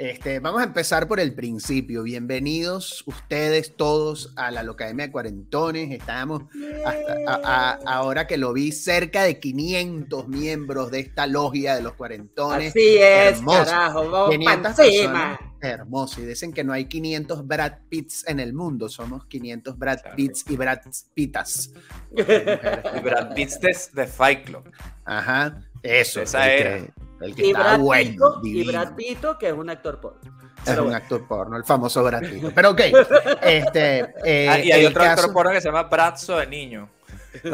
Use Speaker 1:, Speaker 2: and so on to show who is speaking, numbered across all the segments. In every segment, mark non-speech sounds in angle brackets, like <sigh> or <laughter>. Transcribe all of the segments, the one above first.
Speaker 1: Este, vamos a empezar por el principio. Bienvenidos ustedes todos a la Locademia de Cuarentones. Estamos hasta ahora que lo vi cerca de 500 miembros de esta logia de los cuarentones.
Speaker 2: Así es, Hermoso. carajo, vamos
Speaker 1: 500 personas. Hermoso. Y dicen que no hay 500 Brad Pitts en el mundo. Somos 500 Brad Pitts y Brad Pittas.
Speaker 3: y Brad Pitts de, Fight Club.
Speaker 1: Ajá. Eso.
Speaker 3: Esa era.
Speaker 2: El que y, Brad bueno, y Brad que es un actor porno.
Speaker 1: Es un actor porno, el famoso Brad Pitt. Pero ok. <laughs> Este,
Speaker 3: eh, ah, y hay otro actor porno que se llama Bradzo de niño. <laughs>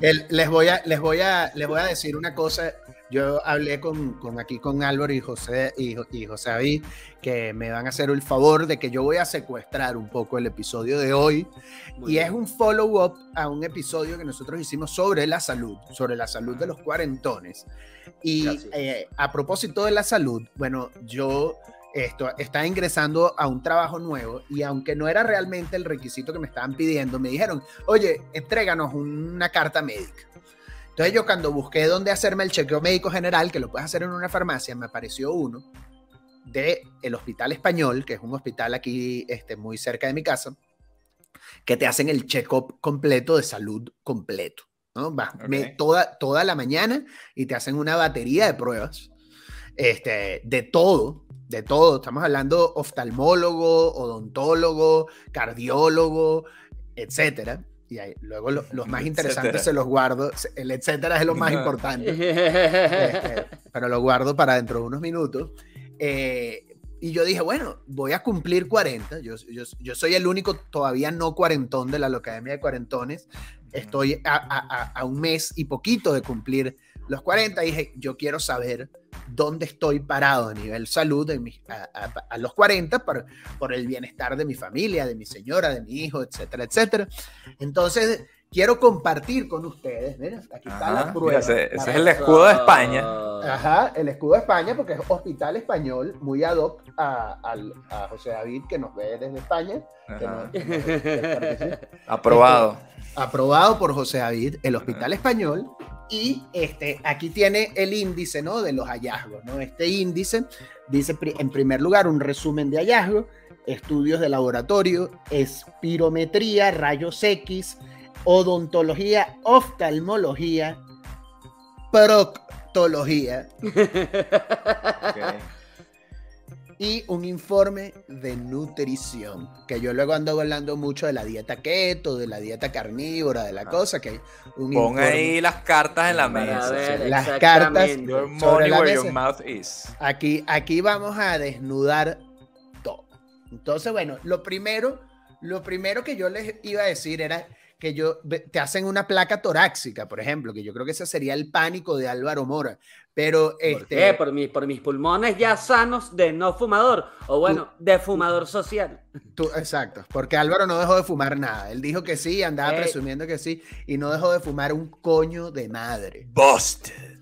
Speaker 1: les, voy a, les, voy a, les voy a decir una cosa yo hablé con, con, aquí con Álvaro y José y, y, José David que me van a hacer el favor de que yo voy a secuestrar un poco el episodio de hoy y es un follow-up a un episodio que nosotros hicimos sobre la salud, sobre la salud de los cuarentones. Y eh, a propósito de la salud, bueno, yo esto, estaba ingresando a un trabajo nuevo y aunque no era realmente el requisito que me estaban pidiendo, me dijeron, oye, entréganos una carta médica. Entonces yo cuando busqué dónde hacerme el chequeo médico general, que lo puedes hacer en una farmacia, me apareció uno de el Hospital Español, que es un hospital aquí este, muy cerca de mi casa, que te hacen el check-up completo de salud completo. ¿no? Vas toda, toda la mañana y te hacen una batería de pruebas este, de todo, de todo. Estamos hablando oftalmólogo, odontólogo, cardiólogo, etcétera y luego los más <laughs> interesantes se los guardo, el etcétera es lo más importante, <laughs> este, pero lo guardo para dentro de unos minutos. Eh, y yo dije, bueno, voy a cumplir 40, yo, yo, yo, soy el único todavía no cuarentón de la Academia de Cuarentones, estoy a, a, a un mes y poquito de cumplir los 40, dije, yo quiero saber dónde estoy parado a nivel salud a, los 40 por, por el bienestar de mi familia, de mi señora, de mi hijo, etcétera, etcétera. Entonces, quiero compartir con ustedes, miren, aquí está la prueba.
Speaker 3: ese, es el escudo de España.
Speaker 1: Ajá, el escudo de España, porque es Hospital Español, muy ad hoc a, José David, que nos ve desde España.
Speaker 3: Aprobado.
Speaker 1: Este, aprobado por José David, el Hospital Español y este, aquí tiene el índice ¿no? de los hallazgos. ¿no? Este índice dice en primer lugar un resumen de hallazgos, estudios de laboratorio, espirometría, rayos X, odontología, oftalmología, proctología. y un informe de nutrición, que yo luego ando hablando mucho de la dieta keto, de la dieta carnívora, de la ah. cosa, que
Speaker 3: un Pon ahí las cartas en la mesa.
Speaker 1: las cartas sobre la mesa. Aquí, aquí vamos a desnudar todo. Entonces, bueno, lo primero, lo primero que yo les iba a decir era que yo, te hacen una placa torácica, por ejemplo, que yo creo que ese sería el pánico de Álvaro Mora. Pero
Speaker 2: ¿Por
Speaker 1: este.
Speaker 2: Qué? Por, por mis pulmones ya sanos de no fumador, o bueno, de fumador social.
Speaker 1: Tú, exacto, porque Álvaro no dejó de fumar nada. Él dijo que sí, andaba presumiendo que sí, y no dejó de fumar un coño de madre.
Speaker 3: Busted.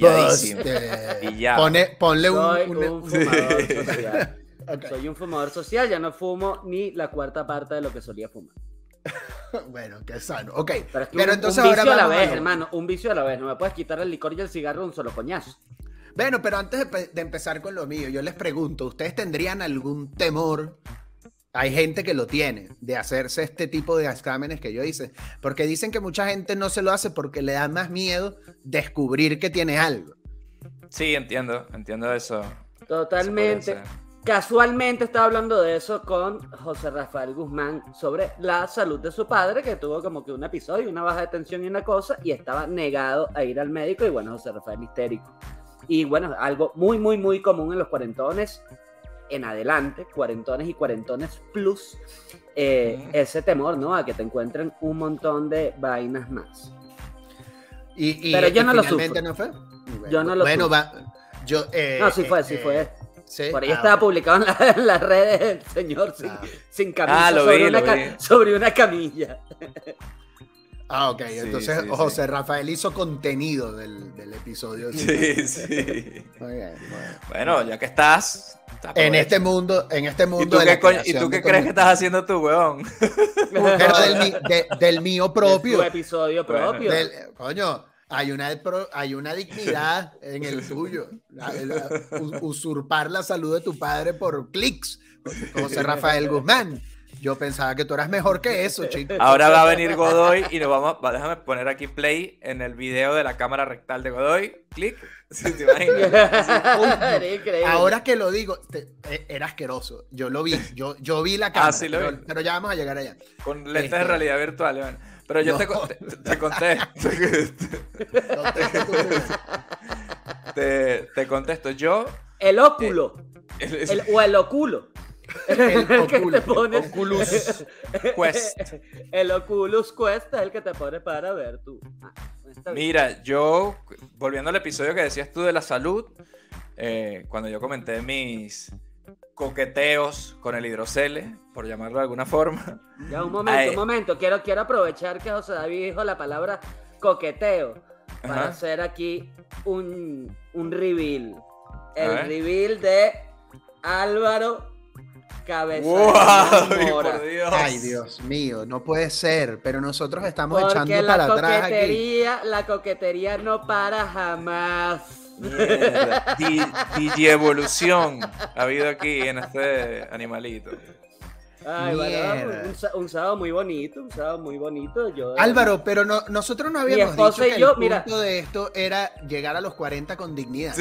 Speaker 1: Busted. ponle un,
Speaker 2: un, fumador <laughs> social. Soy un fumador social, ya no fumo ni la cuarta parte de lo que solía fumar. <laughs>
Speaker 1: bueno, qué sano. Ok,
Speaker 2: pero, entonces un vicio a la vez, hermano. Un vicio a la vez. No me puedes quitar el licor y el cigarro un solo coñazo.
Speaker 1: Bueno, pero antes de, empezar con lo mío, yo les pregunto, ¿ustedes tendrían algún temor? Hay gente que lo tiene de hacerse este tipo de exámenes que yo hice, porque dicen que mucha gente no se lo hace porque le da más miedo descubrir que tiene algo.
Speaker 3: Sí, entiendo, entiendo eso.
Speaker 2: Totalmente. Casualmente estaba hablando de eso con José Rafael Guzmán sobre la salud de su padre, que tuvo como que un episodio, una baja de tensión y una cosa, y estaba negado a ir al médico. Y bueno, José Rafael histérico. Y bueno, algo muy, muy, muy común en los cuarentones en adelante, cuarentones y cuarentones plus, eh, ese temor, ¿no? A que te encuentren un montón de vainas más.
Speaker 1: Y,
Speaker 2: Pero yo no lo sufro.
Speaker 1: no fue?
Speaker 2: yo no lo
Speaker 1: bueno, va. Yo,
Speaker 2: eh, no, sí fue, sí eh, fue. Por ahí ah, estaba publicado en, las redes el señor sin, ah. camisa ah, sobre, una, sobre, una, camilla. <laughs>
Speaker 1: Ah, ok. Entonces José Rafael hizo contenido del, del episodio.
Speaker 3: Sí, sí. <laughs> Bueno, ya que estás.
Speaker 1: En este mundo, en este mundo.
Speaker 3: ¿Y tú, qué, crees que estás haciendo tú, weón?
Speaker 1: Pero <laughs> del, del mío propio.
Speaker 2: De tu episodio propio.
Speaker 1: coño, hay una, hay una dignidad en el tuyo. usurpar la salud de tu padre por clics. José Rafael Guzmán. Yo pensaba que tú eras mejor que eso, chico.
Speaker 3: Ahora va a venir Godoy y nos vamos. Déjame poner aquí play en el video de la cámara rectal de Godoy. Clic. te
Speaker 1: Ahora que lo digo, e, era asqueroso. Yo lo vi. Yo, yo vi la ah, cámara. pero, ya vamos a llegar allá.
Speaker 3: Con lentes de este, realidad virtual, Pero yo te, te, conté. <laughs> <laughs> te, te contesto. Yo.
Speaker 2: El óculo. Eh, o el oculo. <laughs> El, que te pone,
Speaker 3: Oculus Quest.
Speaker 2: El Oculus Quest es el que te pone para ver tú. Ah,
Speaker 3: Mira, yo, volviendo al episodio que decías tú de la salud, eh, cuando yo comenté mis coqueteos con el hidrocele, por llamarlo de alguna forma.
Speaker 2: Ya, un momento, un momento. Quiero, quiero aprovechar que José David dijo la palabra coqueteo para hacer aquí un, un reveal. El reveal de Álvaro cabeza.
Speaker 1: Ay, Dios mío, no puede ser, pero nosotros estamos echando para atrás aquí.
Speaker 2: La coquetería no para jamás.
Speaker 3: DJ evolución ha habido aquí en este animalito.
Speaker 2: Ay, un, sábado muy bonito, un sábado muy bonito. Yo,
Speaker 1: Álvaro, pero no, nosotros no habíamos dicho que el punto de esto era llegar a los 40 con dignidad.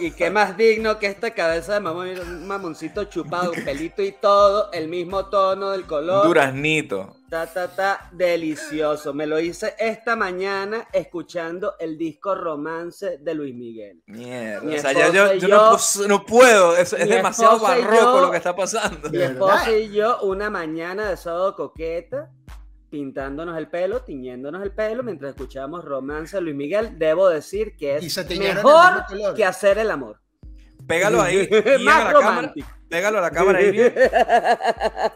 Speaker 2: y, qué más digno que esta cabeza de mamón, un mamoncito chupado, <laughs> un pelito y todo, el mismo tono del color.
Speaker 3: Duraznito.
Speaker 2: Ta, ta, ta, delicioso. Me lo hice esta mañana escuchando el disco Romance de Luis Miguel.
Speaker 3: Mierda. o sea, ya yo, yo, no, puedo, es, demasiado barroco lo que está pasando.
Speaker 2: Mi esposa y yo, una mañana de sábado coqueta, pintándonos el pelo, tiñéndonos el pelo mientras escuchábamos Romance de Luis Miguel, debo decir que es mejor que hacer el amor.
Speaker 3: Pégalo ahí. <laughs> Más a la cámara, pégalo a la cámara ahí bien.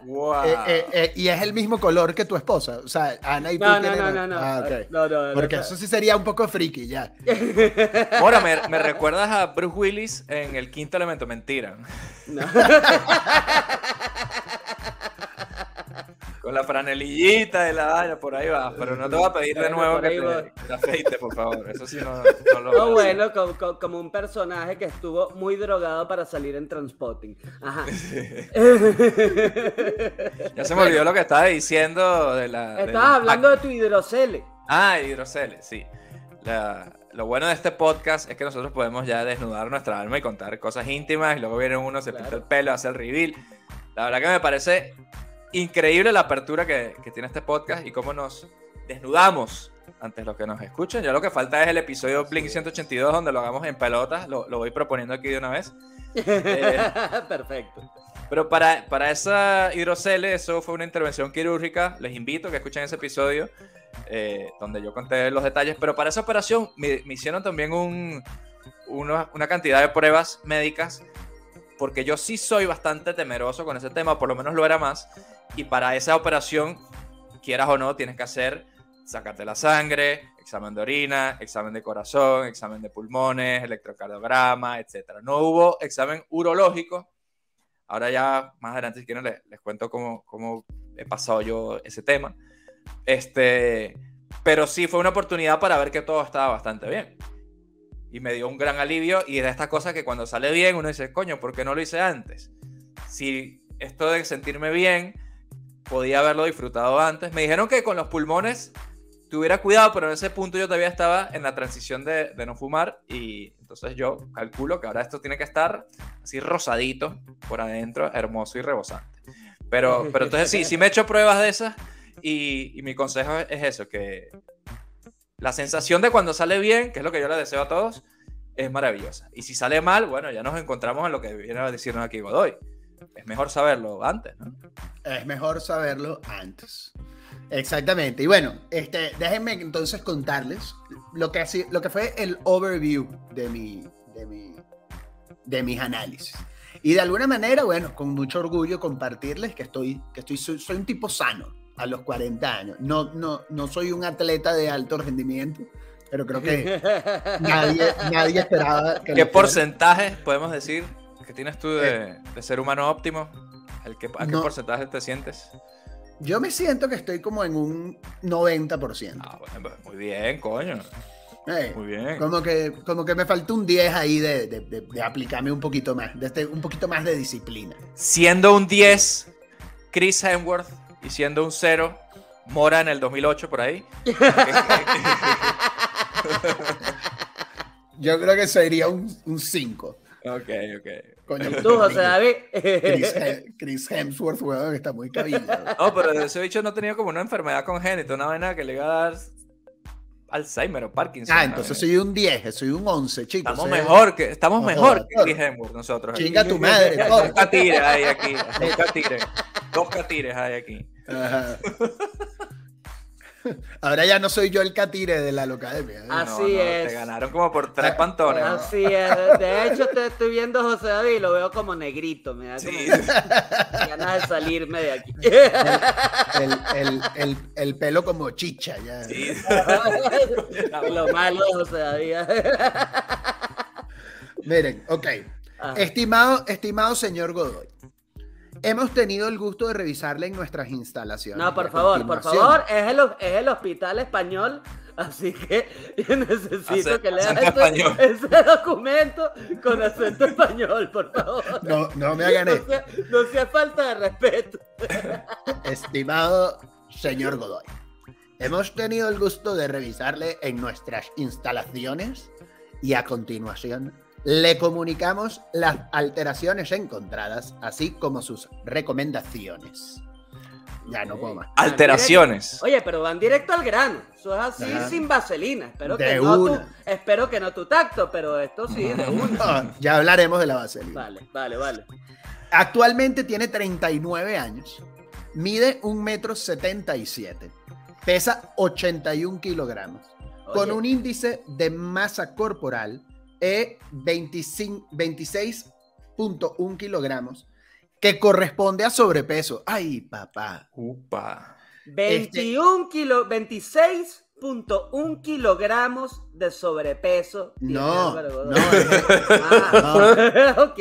Speaker 1: wow. <laughs> Eh, eh, eh, y es el mismo color que tu esposa. O sea, Ana y tú
Speaker 2: no, no, no, no, no.
Speaker 1: Ah, no, no, Porque eso sí sería un poco friki ya. <laughs>
Speaker 3: Ahora, me, me, recuerdas a Bruce Willis en El Quinto Elemento. Mentira. Con la franelillita de la vaina, por ahí va. Pero no te voy a pedir de nuevo que te, afeite, por favor. Eso sí no, no lo
Speaker 2: No, bueno, como, un personaje que estuvo muy drogado para salir en Transpotting. Ajá. <laughs> <laughs>
Speaker 3: ya se me olvidó lo que estaba diciendo de la.
Speaker 2: Estabas hablando de tu hidrocele.
Speaker 3: Ah, hidrocele, sí. lo bueno de este podcast es que nosotros podemos ya desnudar nuestra alma y contar cosas íntimas y luego viene uno, se pinta el pelo, hace el reveal. La verdad que me parece increíble la apertura que, tiene este podcast y cómo nos desnudamos ante los que nos escuchan. Ya lo que falta es el episodio Blink 182 donde lo hagamos en pelotas. Lo, voy proponiendo aquí de una vez.
Speaker 2: Eh, <laughs> Perfecto.
Speaker 3: Pero para, para esa hidrocele, eso fue una intervención quirúrgica. Les invito a que escuchen ese episodio eh, donde yo conté los detalles. Pero para esa operación me, hicieron también un, una cantidad de pruebas médicas porque yo sí soy bastante temeroso con ese tema, por lo menos lo era más. Y para esa operación, quieras o no, tienes que hacer sacarte la sangre, examen de orina, examen de corazón, examen de pulmones, electrocardiograma, etc. No hubo examen urológico. Ahora ya más adelante, si quieren, les, cuento cómo, cómo, he pasado yo ese tema. Este, pero sí fue una oportunidad para ver que todo estaba bastante bien. Y me dio un gran alivio y de estas cosas que cuando sale bien uno dice, coño, ¿por qué no lo hice antes? Si esto de sentirme bien podía haberlo disfrutado antes. Me dijeron que con los pulmones tuviera cuidado, pero en ese punto yo todavía estaba en la transición de, no fumar y entonces yo calculo que ahora esto tiene que estar así rosadito por adentro, hermoso y rebosante. Pero, pero entonces sí, sí me he hecho pruebas de esas y, mi consejo es eso, que la sensación de cuando sale bien, que es lo que yo le deseo a todos, es maravillosa. Y si sale mal, bueno, ya nos encontramos en lo que viene a decirnos aquí Godoy es mejor saberlo antes, ¿no?
Speaker 1: Es mejor saberlo antes. Exactamente. Y bueno, este, déjenme entonces contarles lo que, lo que fue el overview de, mi, de, mi, de mis análisis. Y de alguna manera, bueno, con mucho orgullo compartirles que estoy, que estoy soy, un tipo sano a los 40 años. No, no, no soy un atleta de alto rendimiento, pero creo que <laughs> nadie, nadie esperaba.
Speaker 3: Que ¿Qué porcentaje podemos decir ¿Qué tienes tú de, ser humano óptimo? ¿A qué porcentaje te sientes?
Speaker 1: Yo me siento que estoy como en un 90%.
Speaker 3: Ah, bueno, pues, muy bien, coño.
Speaker 1: Eh,
Speaker 3: Muy bien.
Speaker 1: Como que, como que me falta un 10 ahí de, de- de- de aplicarme un poquito más, de este- un poquito más de disciplina.
Speaker 3: Siendo un 10, Chris Hemsworth, y siendo un 0, Mora en el 2008 por ahí. <laughs>
Speaker 1: Yo creo que sería un 5.
Speaker 3: Ok, ok.
Speaker 1: Coño,
Speaker 2: Tú, José David.
Speaker 1: Chris, <laughs> Hem- Chris Hemsworth, weón, está muy cabillado.
Speaker 3: No, pero ese bicho no tenía como una enfermedad congénita, una vaina que le iba a dar Alzheimer o Parkinson.
Speaker 1: Ah, entonces soy un 10, soy un 11, chicos.
Speaker 3: Estamos mejor que, estamos mejor que Chris Hemsworth nosotros. aquí.
Speaker 1: Chinga tu madre. <laughs>
Speaker 3: Dos catires hay aquí. Dos catires. Dos catires hay aquí.
Speaker 1: Ajá. <laughs> <laughs> Ahora ya no soy yo el catire de la locademia. ¿eh?
Speaker 3: No,
Speaker 2: Así
Speaker 3: no,
Speaker 2: es.
Speaker 3: Te ganaron como por tres pantones. ¿no?
Speaker 2: Así es. De hecho, te estoy viendo a José David y lo veo como negrito. Me da como ganas de salirme de aquí. <laughs>
Speaker 1: El, el- el- el pelo como chicha. Ya.
Speaker 3: Sí. <laughs>
Speaker 2: lo malo de José David.
Speaker 1: Miren, ok.
Speaker 2: Ah.
Speaker 1: Estimado, estimado señor Godoy, hemos tenido el gusto de revisarle en nuestras instalaciones.
Speaker 2: No, por favor, por favor, es el, es el hospital español, así que <laughs> yo necesito
Speaker 3: Ace-
Speaker 2: que leas ese, ese documento con acento español, por favor.
Speaker 1: No, no me hagan
Speaker 2: sea, no sea falta de respeto. <laughs>
Speaker 1: Estimado señor Godoy, hemos tenido el gusto de revisarle en nuestras instalaciones y a continuación le comunicamos las alteraciones encontradas, así como sus recomendaciones. Ya no puedo más.
Speaker 3: Alteraciones.
Speaker 2: Oye, pero van directo al grano. Eso es así
Speaker 1: Ajá.
Speaker 2: sin vaselina. Espero
Speaker 1: De
Speaker 2: que, no tu,
Speaker 1: una.
Speaker 2: espero que no tu tacto, pero esto sí, de una. <laughs>
Speaker 1: No, ya hablaremos de la vaselina.
Speaker 2: Vale, vale, vale.
Speaker 1: Actualmente tiene 39 años, mide 1 metro 77, pesa 81 kilogramos, con un índice de masa corporal 25 26.1 kilogramos, que corresponde a sobrepeso. Ay, papá.
Speaker 3: Upa.
Speaker 2: 21 kilo, 26.1 kilogramos de sobrepeso.
Speaker 1: No, no, <laughs> <laughs>
Speaker 2: ok,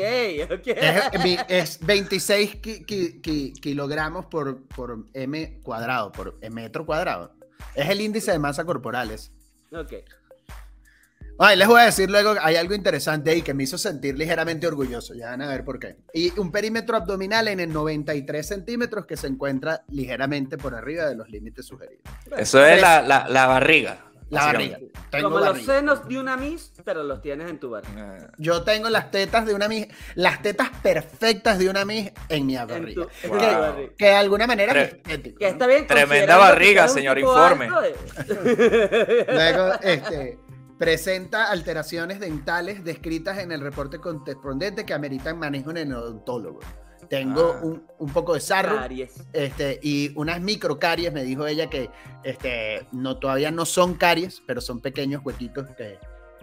Speaker 2: ok.
Speaker 1: es- mi- es 26 ki- ki- ki- kilogramos por, por m cuadrado, por metro cuadrado. Es el índice de masa corporal. es.
Speaker 2: Ok.
Speaker 1: Ay, les voy a decir luego, hay algo interesante ahí que me hizo sentir ligeramente orgulloso, ya van a ver por qué. Y un perímetro abdominal en el 93 centímetros que se encuentra ligeramente por arriba de los límites sugeridos.
Speaker 3: Eso es la, la, la barriga.
Speaker 1: La barriga. Tengo
Speaker 2: Como los senos de una Miss, pero los tienes en tu barriga.
Speaker 3: Eh,
Speaker 1: Yo tengo las tetas de una mis, las tetas perfectas de una mis en mi barriga.
Speaker 2: en tu.
Speaker 1: Que de alguna manera es estético.
Speaker 2: Que está bien.
Speaker 3: Tremenda barriga, señor, informe.
Speaker 2: alto, eh.
Speaker 1: Luego, este, presenta alteraciones dentales descritas en el reporte correspondiente que ameritan manejo en el odontólogo. Tengo
Speaker 3: Ah.
Speaker 1: un, un poco de sarro
Speaker 2: Caries.
Speaker 1: este, y unas microcaries. Me dijo ella que este, no, todavía no son caries, pero son pequeños huequitos que,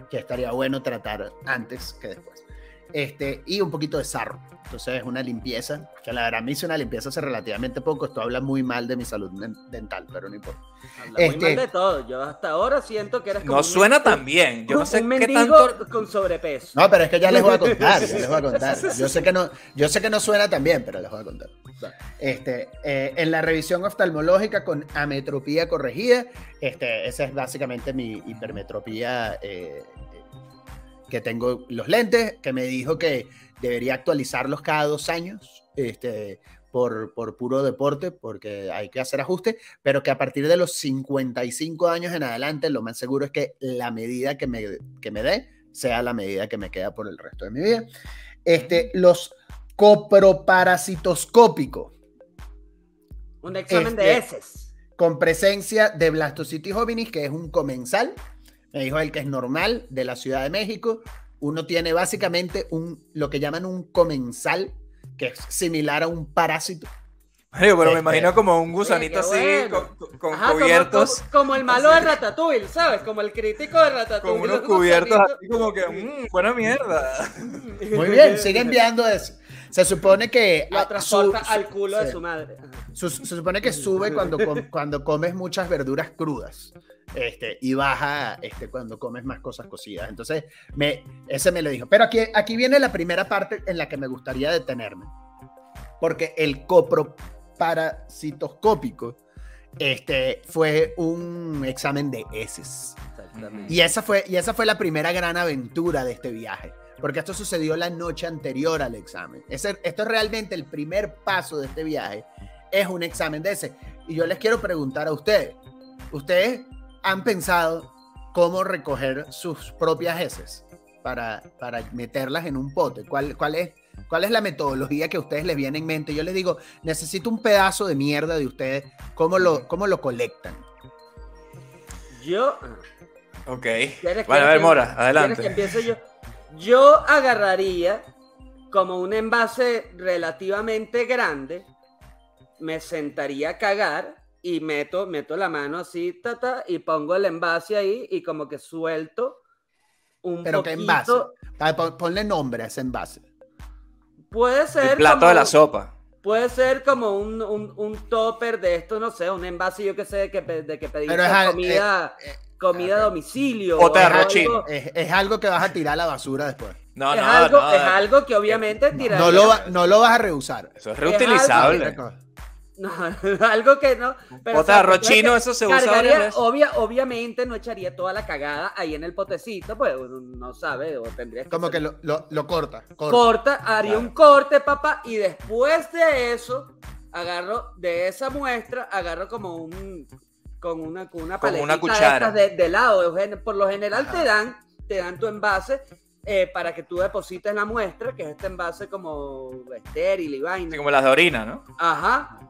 Speaker 1: que estaría bueno tratar antes que después. Este, y un poquito de sarro. Entonces es una limpieza, que la verdad me hice una limpieza hace relativamente poco. Esto habla muy mal de mi salud dental, pero no importa.
Speaker 2: Habla muy
Speaker 1: Este-
Speaker 2: mal de todo. Yo hasta ahora siento que eres como
Speaker 3: No
Speaker 2: un-
Speaker 3: suena tan bien. Yo no
Speaker 2: un
Speaker 3: sé qué
Speaker 2: mendigo
Speaker 3: tanto.
Speaker 2: con sobrepeso.
Speaker 1: No, pero es que ya les voy a <laughs> contar, ya les voy a contar. Yo sé que no, yo sé que no suena tan bien, pero les voy a contar. Este, eh, en la revisión oftalmológica con ametropía corregida, este, esa es básicamente mi hipermetropía eh, que tengo los lentes, que me dijo que debería actualizarlos cada dos años, este, por, por puro deporte, porque hay que hacer ajustes, pero que a partir de los 55 años en adelante, lo más seguro es que la medida que me, que me dé sea la medida que me queda por el resto de mi vida. Este, los coproparasitoscópico,
Speaker 2: Un examen de
Speaker 1: Este-
Speaker 2: heces.
Speaker 1: con presencia de blastocitis hominis, que es un comensal, me dijo él que es normal, de la Ciudad de México. Uno tiene básicamente un, lo que llaman un comensal, que es similar a un parásito.
Speaker 3: Mario, pero me
Speaker 1: Este-
Speaker 3: imagino como un gusanito así,
Speaker 2: bueno.
Speaker 3: con, con
Speaker 2: Ajá, como-
Speaker 3: cubiertos.
Speaker 2: Como, como el malo de Ratatouille, ¿sabes? Como el crítico de Ratatouille.
Speaker 3: Con unos
Speaker 2: un
Speaker 3: cubiertos así como que, mmm, buena mierda.
Speaker 1: Muy bien, sigue <laughs> enviando eso. Se supone que...
Speaker 2: Lo transporta
Speaker 1: su-
Speaker 2: al culo de
Speaker 1: sí.
Speaker 2: su madre.
Speaker 1: Su- se supone que sube cuando, cuando comes muchas verduras crudas este, y baja este, cuando comes más cosas cocidas. Entonces, me, ese me lo dijo. Pero aquí, aquí viene la primera parte en la que me gustaría detenerme. Porque el parasitoscópico este, fue un examen de heces. Y esa, fue, y esa fue la primera gran aventura de este viaje, porque esto sucedió la noche anterior al examen. esto es realmente el primer paso de este viaje, es un examen de ese. Y yo les quiero preguntar a ustedes, ¿ustedes han pensado cómo recoger sus propias heces para, para meterlas en un pote? ¿Cuál, cuál, es, ¿Cuál es la metodología que a ustedes les viene en mente? Yo les digo, necesito un pedazo de mierda de ustedes, ¿cómo lo, cómo lo colectan?
Speaker 2: Yo...
Speaker 3: Ok. Bueno, a ver, Mora, adelante.
Speaker 2: Que empiece yo? Yo agarraría como un envase relativamente grande, me sentaría a cagar y meto, meto la mano así, ta, y pongo el envase ahí y como que suelto un
Speaker 1: ¿Pero qué envase? Ponle nombre a ese envase.
Speaker 2: Puede ser.
Speaker 3: El plato de la sopa.
Speaker 2: Puede ser como un, un, topper de esto, no sé, un envase, yo que sé, de que, de que comida. Eh, eh, comida a domicilio.
Speaker 3: O te
Speaker 1: es, es, algo que vas a tirar a la basura después.
Speaker 2: No, es, no, algo, no, es algo que obviamente tirar.
Speaker 1: No, lo, no lo vas a reusar.
Speaker 3: Eso es reutilizable.
Speaker 2: No, <laughs> algo que no.
Speaker 3: Pero, o eso se usa
Speaker 2: obvia, Obviamente no echaría toda la cagada ahí en el potecito, pues uno no sabe, o tendría que.
Speaker 1: Como que lo, lo, corta,
Speaker 2: corta. haría un corte, papá, y después de eso, agarro de esa muestra, agarro como un. con una, con una
Speaker 3: una cuchara.
Speaker 2: De, de, lado. Por lo general te dan, te dan tu envase eh, para que tú deposites la muestra, que es este envase como estéril y vaina.
Speaker 3: como las de orina, ¿no?
Speaker 2: Ajá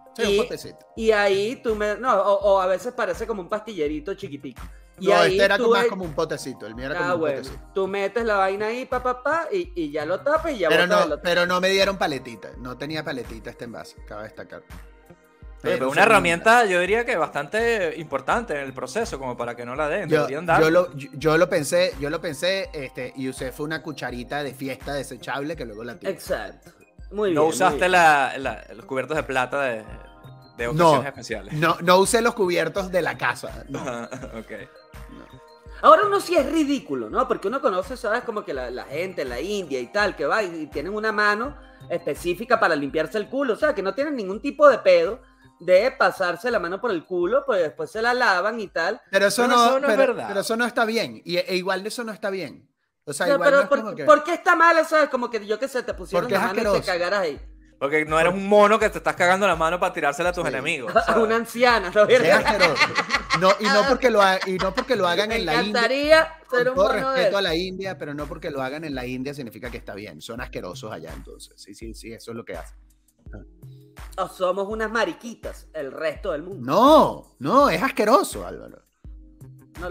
Speaker 2: y, ahí tú me. No, o, a veces parece como un pastillerito chiquitico. Y
Speaker 1: no,
Speaker 2: ahí
Speaker 1: este era más como un potecito. El mío era como ah, un potecito.
Speaker 2: Tú metes la vaina ahí, pa, pa, pa, y, y ya lo tapas y ya
Speaker 1: pero no, Pero no me dieron paletita. No tenía paletita este envase. Cabe destacar.
Speaker 3: Pero, una herramienta, yo diría que bastante importante en el proceso, como para que no la den.
Speaker 1: Yo, yo, lo, yo, lo, pensé, yo lo pensé, este, y usé fue una cucharita de fiesta desechable que luego la tiré.
Speaker 2: Exacto. Muy
Speaker 3: no
Speaker 2: bien.
Speaker 3: usaste La, los cubiertos de plata de, de ocasiones especiales.
Speaker 1: No, no usé los cubiertos de la casa. <laughs>
Speaker 2: Ahora uno sí es ridículo, ¿no? Porque uno conoce, ¿sabes? Como que la, gente en la India y tal, que va y, tienen una mano específica para limpiarse el culo, o sea, que no tienen ningún tipo de pedo de pasarse la mano por el culo, pues después se la lavan y tal.
Speaker 1: Pero eso, no, es verdad. Pero eso no está bien. Y e igual eso no está bien. O sea, igual
Speaker 2: pero por, qué está mal eso? Es como que yo que sé, te pusieron la mano y te cagaras ahí.
Speaker 3: Porque no eres un mono que te estás cagando la mano para tirársela a tus enemigos.
Speaker 2: A <laughs> una anciana, ¿no?
Speaker 1: no y, no porque lo y no porque lo hagan en la India.
Speaker 2: Ser un
Speaker 1: todo respeto a la India, pero no porque lo hagan en la India significa que está bien. Son asquerosos allá entonces. Sí, sí, sí, eso es lo que hacen.
Speaker 2: O somos unas mariquitas, el resto del mundo.
Speaker 1: No, no, es asqueroso, Álvaro.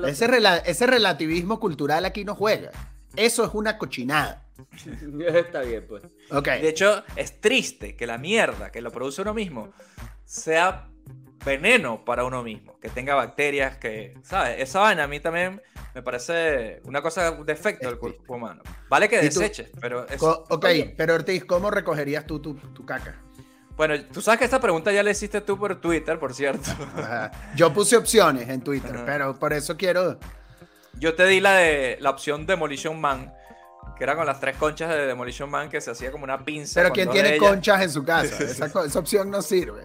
Speaker 1: ese, ese relativismo cultural aquí no juega. Eso es una cochinada. <laughs>
Speaker 2: Está bien, pues.
Speaker 1: Okay.
Speaker 3: De hecho, es triste que la mierda que lo produce uno mismo sea veneno para uno mismo, que tenga bacterias, que, ¿sabes? Esa vaina a mí también me parece una cosa, un defecto del cuerpo humano. Vale que deseches, pero...
Speaker 1: ok, pero Ortiz, ¿cómo recogerías tú tu, caca?
Speaker 3: Bueno, tú sabes que esta pregunta ya la hiciste tú por Twitter, por cierto.
Speaker 1: Yo puse opciones en Twitter, pero por eso quiero...
Speaker 3: Yo te di la de la opción Demolition Man, que era con las tres conchas de Demolition Man que se hacía como una pinza.
Speaker 1: Pero ¿quién tiene conchas en su casa? Esa, opción no sirve.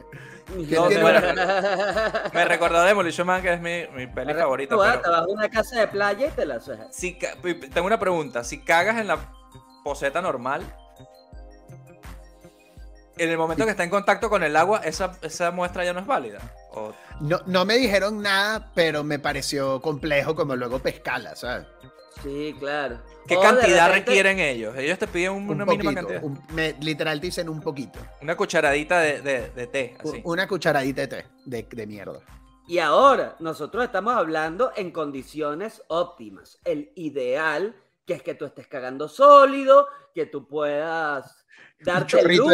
Speaker 3: me, recordó Demolition Man, que es mi, mi peli favorita.
Speaker 2: Pero... Te vas a una casa de playa y te la suejas.
Speaker 3: Si, tengo una pregunta. Si cagas en la poseta normal, en el momento que está en contacto con el agua, esa, esa muestra ya no es válida.
Speaker 1: No, no me dijeron nada, pero me pareció complejo como luego pescarla, ¿sabes?
Speaker 2: Sí, claro.
Speaker 3: ¿Qué cantidad requieren ellos? Ellos te piden una mínima cantidad.
Speaker 1: literal dicen un poquito.
Speaker 3: Una cucharadita de, té.
Speaker 1: Una cucharadita de té, de, mierda.
Speaker 2: Y ahora, nosotros estamos hablando en condiciones óptimas. El ideal, que es que tú estés cagando sólido, que tú puedas darte el lujo,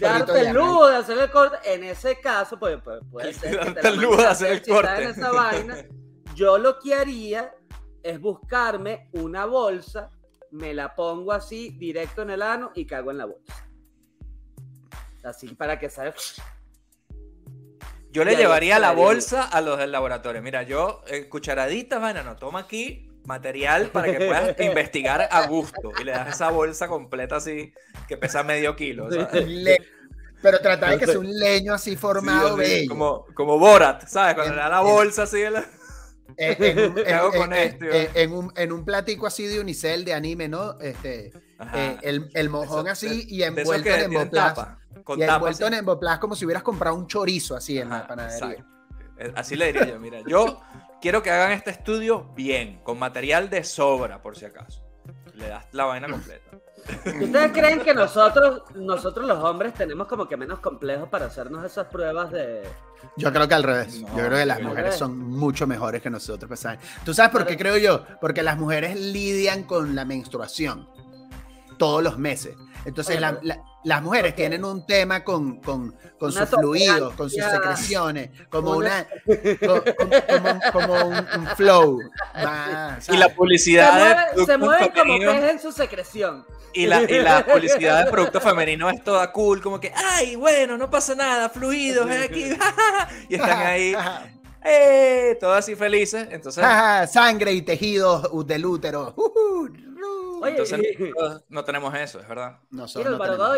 Speaker 2: darte el lujo de hacer el corte. En ese caso, pues, pues puede <laughs> ser que
Speaker 3: te el lujo de hacer el corte.
Speaker 2: En esa vaina. Yo lo que haría es buscarme una bolsa, me la pongo así directo en el ano y cago en la bolsa. Así para que salga.
Speaker 3: Yo le llevaría la bolsa a los del laboratorio. Mira, yo, eh, cucharadita, bueno, no, toma aquí material para que puedas <laughs> investigar a gusto. Y le das esa bolsa completa así, que pesa medio kilo.
Speaker 1: Pero trata de que sea un leño así formado, bello.
Speaker 3: Como, como Borat, ¿sabes? Cuando le da la bolsa así. La... <laughs>
Speaker 1: En, un, en, un, platico así de unicel de anime, ¿no? Este, eh, el, el, mojón así y envuelto en emboplast. Y envuelto en emboplast como si hubieras comprado un chorizo así en la panadería.
Speaker 3: Eh, así le diría yo, mira, yo quiero que hagan este estudio bien, con material de sobra, por si acaso. Le das la vaina completa.
Speaker 2: ¿Ustedes creen que nosotros, nosotros los hombres tenemos como que menos complejos para hacernos esas pruebas de...
Speaker 1: Yo creo que al revés. yo creo que las mujeres son mucho mejores que nosotros. Pues, ¿Tú sabes por qué creo yo? Porque las mujeres lidian con la menstruación todos los meses. Entonces, las mujeres tienen un tema con, con, con sus fluidos, con sus secreciones, como, una, <laughs> como, un, flow.
Speaker 3: y la publicidad.
Speaker 2: Se, mueven como pez en su secreción.
Speaker 3: Y la, y la <laughs> publicidad de producto femenino es toda cool, como que, ay, bueno, no pasa nada, fluidos, aquí, <laughs> y están ahí. ¡Eh! Todos así felices. Entonces,
Speaker 1: sangre y tejidos del útero.
Speaker 3: Entonces, no tenemos eso, es verdad.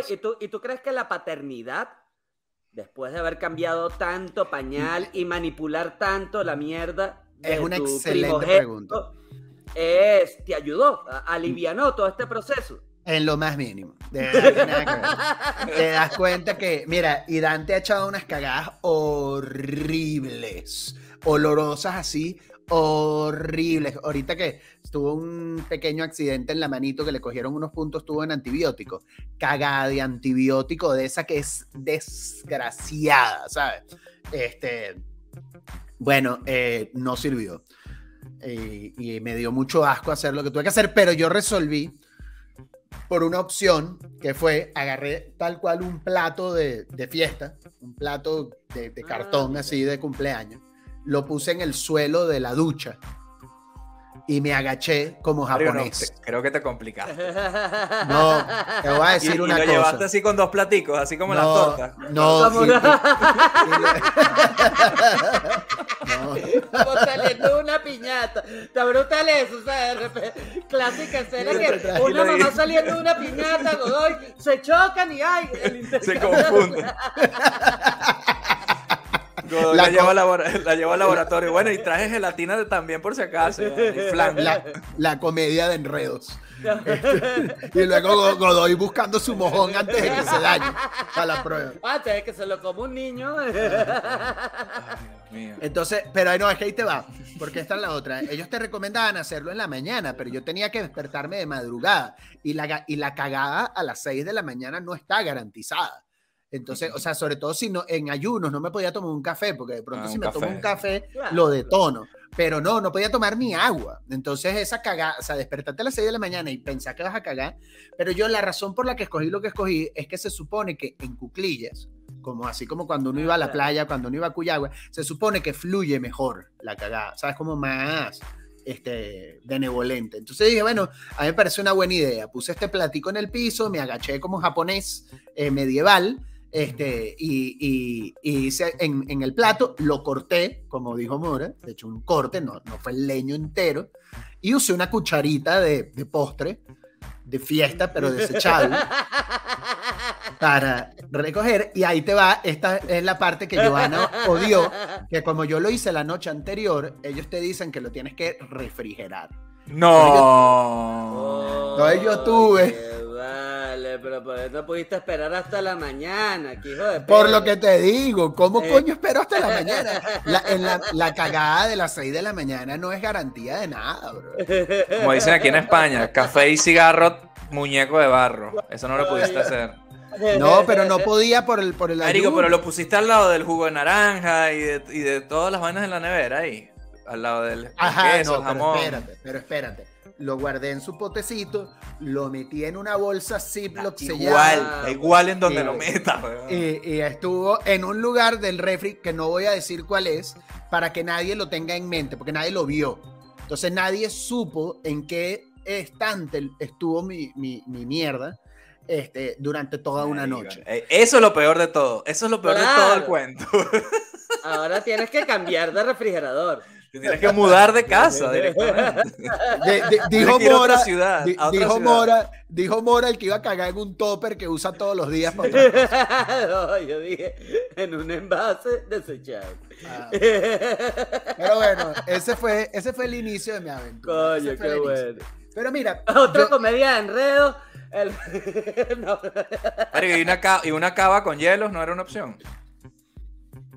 Speaker 2: ¿y, tú, ¿y tú crees que la paternidad, después de haber cambiado tanto pañal y manipular tanto la mierda,
Speaker 1: es una excelente pregunta.
Speaker 2: Es, ¿Te ayudó? ¿Alivianó todo este proceso?
Speaker 1: En lo más mínimo. <laughs> te das cuenta que, mira, y Dante ha echado unas cagadas horribles, olorosas así, horribles. Ahorita que tuvo un pequeño accidente en la manito que le cogieron unos puntos, tuvo en antibiótico. Cagada de antibiótico de esa que es desgraciada, ¿sabes? Este, bueno, eh, no sirvió. y me dio mucho asco hacer lo que tuve que hacer, pero yo resolví por una opción que fue, agarré tal cual un plato de, fiesta, un plato de, de cartón ah, así de cumpleaños, lo puse en el suelo de la ducha y me agaché como japonés.
Speaker 3: creo que te complicaste. <laughs>
Speaker 1: No, te voy a decir una cosa. Y lo
Speaker 3: llevaste así con dos platicos, así como las tortas.
Speaker 1: No, <laughs> no.
Speaker 2: Como saliendo una piñata. Está brutal eso, o sea, de repente, clásica escena que una mamá saliendo de una piñata, Godoy, se chocan y ay, el
Speaker 3: Se confunden. La, llevo al laboratorio. Bueno, y traje gelatina también por si acaso.
Speaker 1: La, la, comedia de enredos. y luego Godoy buscando su mojón antes de que se dañe para la prueba.
Speaker 2: Antes de que se lo coma un niño.
Speaker 1: Entonces, pero ahí no, es que ahí te va, porque esta es la otra. Ellos te recomendaban hacerlo en la mañana, pero yo tenía que despertarme de madrugada y la, y la cagada a las 6 de la mañana no está garantizada. Entonces, o sea, sobre todo si no, en ayunos no me podía tomar un café, porque de pronto ah, si me tomo un café lo detono. Pero no, no podía tomar ni agua. Entonces, esa cagada, o sea, despertarte a las 6 de la mañana y pensar que vas a cagar. Pero yo, la razón por la que escogí lo que escogí es que se supone que en cuclillas, como así como cuando uno iba a la playa, cuando uno iba a Cuyagua, se supone que fluye mejor la cagada, ¿sabes? Como más este, benevolente. Entonces dije, bueno, a mí me parece una buena idea. Puse este platico en el piso, me agaché como japonés eh, medieval este, y, hice en, el plato, lo corté, como dijo Mora, de hecho un corte, no, no fue el leño entero, y usé una cucharita de, postre, de fiesta, pero desechable, <laughs> para recoger, y ahí te va, esta es la parte que Joana odió, que como yo lo hice la noche anterior, ellos te dicen que lo tienes que refrigerar.
Speaker 3: No.
Speaker 1: No, yo tuve
Speaker 2: Vale, pero por eso pudiste esperar hasta la mañana, hijo de
Speaker 1: Por lo que te digo, ¿cómo eh. coño espero hasta la mañana? <laughs> La, en la, cagada de las 6 de la mañana no es garantía de nada, bro.
Speaker 3: Como dicen aquí en España, café y cigarro, muñeco de barro. Eso no lo pudiste hacer.
Speaker 1: No, pero no podía por el por el
Speaker 3: pero lo pusiste al lado del jugo de naranja y de, y de todas las vainas en la nevera ahí. Al lado del,
Speaker 1: Ajá, no, jamón. Pero espérate, pero espérate lo guardé en su potecito, lo metí en una bolsa Ziploc
Speaker 3: Igual, igual en donde lo meta.
Speaker 1: Y, estuvo en un lugar del refri que no voy a decir cuál es, para que nadie lo tenga en mente, porque nadie lo vio. Entonces nadie supo en qué estante estuvo mi, mierda. Este, durante toda una noche.
Speaker 3: Eh, eso es lo peor de todo. Eso es lo peor de todo el cuento. <laughs>
Speaker 2: Ahora tienes que cambiar de refrigerador.
Speaker 3: Tienes que mudar de casa <laughs> directamente.
Speaker 1: dijo Mora, ciudad, dijo Mora, dijo Mora el que iba a cagar en un topper que usa todos los días <laughs>
Speaker 2: para no, yo dije en un envase desechado. Ah.
Speaker 1: Pero bueno, ese fue, ese fue el inicio de mi aventura.
Speaker 2: Coño, qué bueno.
Speaker 1: Pero mira.
Speaker 2: Otra comedia de enredo. El... <laughs>
Speaker 3: ¿y, una y una cava con hielos no era una opción.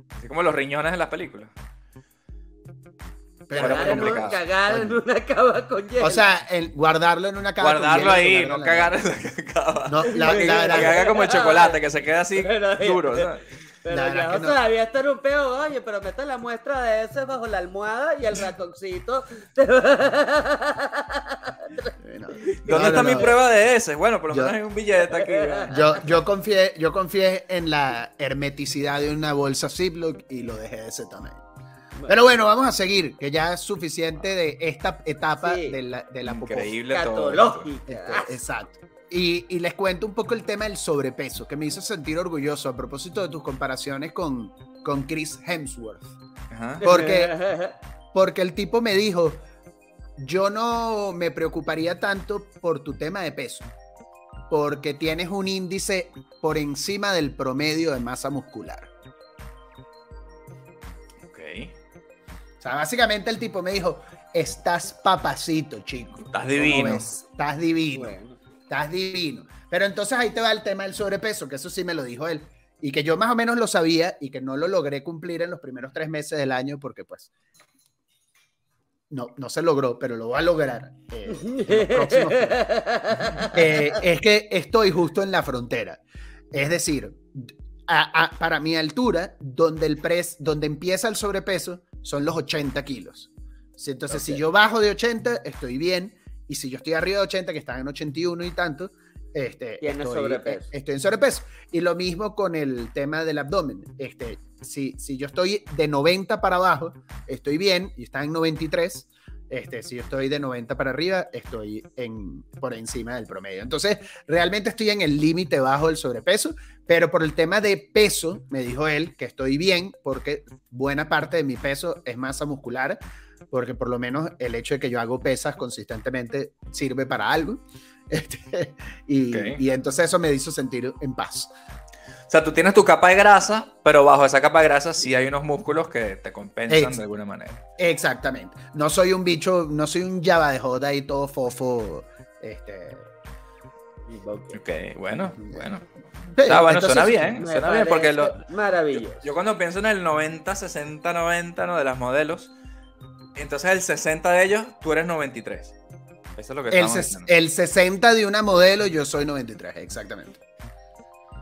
Speaker 3: Así como los riñones en las películas.
Speaker 2: Pero cagar, en una cava con hielo.
Speaker 1: O sea, el guardarlo en una cava
Speaker 3: Guardarlo ahí, no cagar en la cava. No, la, la, la, que haga como el chocolate, que se queda así <laughs> duro. ¿sabes?
Speaker 2: Pero ya no. todavía está en un peo, oye, pero mete la muestra de ese bajo la almohada y el ratoncito.
Speaker 3: ¿Dónde está mi prueba de ese? Bueno, por lo menos hay un billete aquí.
Speaker 1: Yo, yo, confié, yo confié en la hermeticidad de una bolsa Ziploc y lo dejé de ese tamaño. Pero bueno, vamos a seguir, que ya es suficiente de esta etapa de la, de la
Speaker 3: Increíble todo.
Speaker 1: Exacto. Y, les cuento un poco el tema del sobrepeso, que me hizo sentir orgulloso a propósito de tus comparaciones con, con Chris Hemsworth. Porque, <laughs> porque el tipo me dijo, yo no me preocuparía tanto por tu tema de peso, porque tienes un índice por encima del promedio de masa muscular. O sea, básicamente el tipo me dijo, estás papacito, chico.
Speaker 3: Estás divino.
Speaker 1: Estás divino. Estás divino. Pero entonces ahí te va el tema del sobrepeso, que eso sí me lo dijo él. Y que yo más o menos lo sabía y que no lo logré cumplir en los primeros tres meses del año porque pues no, no se logró, pero lo va a lograr eh, <laughs> eh, es que estoy justo en la frontera. Es decir, para mi altura, donde, el pres, donde empieza el sobrepeso son los 80 kilos. Entonces, si yo bajo de 80, estoy bien. Y si yo estoy arriba de 80, que están en 81 y tanto, este,
Speaker 2: estoy, sobrepeso.
Speaker 1: estoy en sobrepeso. Y lo mismo con el tema del abdomen. Este, si, si yo estoy de 90 para abajo, estoy bien y está en 93. Este, si yo estoy de 90 para arriba, estoy en, por encima del promedio. Entonces, realmente estoy en el límite bajo del sobrepeso, pero por el tema de peso, me dijo él que estoy bien porque buena parte de mi peso es masa muscular porque por lo menos el hecho de que yo hago pesas consistentemente sirve para algo. <laughs> Este, y, entonces eso me hizo sentir en paz.
Speaker 3: O sea, tú tienes tu capa de grasa, pero bajo esa capa de grasa sí hay unos músculos que te compensan de alguna manera.
Speaker 1: Exactamente. No soy un bicho, no soy un Java de joda y todo fofo. Este...
Speaker 3: Ok, bueno, bueno. Bueno, suena bien, suena bien porque lo,
Speaker 2: maravilloso.
Speaker 3: Yo, yo, cuando pienso en el 90, 60, 90, ¿no? De las modelos, entonces el 60 de ellos, tú eres 93. Eso es lo que
Speaker 1: el, el 60 de una modelo, yo soy 93, exactamente.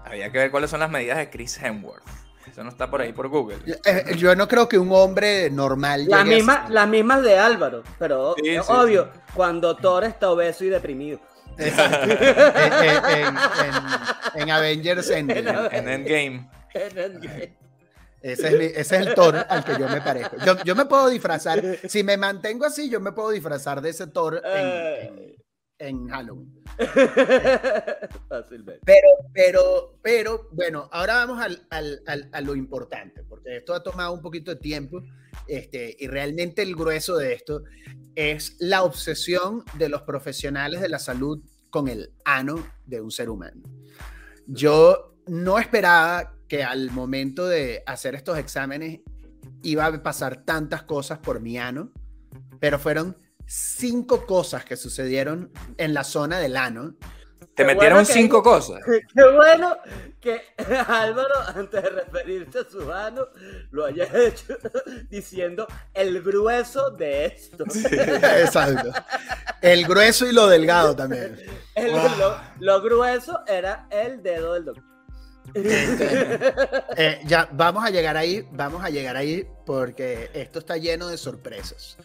Speaker 3: Había que ver cuáles son las medidas de Chris Hemsworth. Eso no está por ahí por Google.
Speaker 1: Eh, yo no creo que un hombre normal.
Speaker 2: La misma, las mismas de Álvaro, pero obvio, cuando Thor está obeso y deprimido. <laughs>
Speaker 1: en, en, Avengers
Speaker 3: Endgame. En Endgame. En
Speaker 1: Endgame. Ese es, el Thor al que yo me parezco. Yo, me puedo disfrazar, si me mantengo así, yo me puedo disfrazar de ese Thor en, Halloween. <laughs> Pero, pero, pero, bueno, ahora vamos a lo importante, porque esto ha tomado un poquito de tiempo este, y realmente el grueso de esto es la obsesión de los profesionales de la salud con el ano de un ser humano. Yo no esperaba que al momento de hacer estos exámenes iba a pasar tantas cosas por mi ano, pero fueron cinco cosas que sucedieron en la zona del ano.
Speaker 3: Te metieron cinco cosas. <laughs>
Speaker 2: Qué bueno que <laughs> Álvaro, antes de referirse a su ano, lo haya hecho <laughs> diciendo el grueso de esto.
Speaker 1: exacto. El grueso y lo delgado también.
Speaker 2: lo grueso era el dedo del doctor.
Speaker 1: Eh, ya, vamos a llegar ahí, vamos a llegar ahí porque esto está lleno de sorpresas.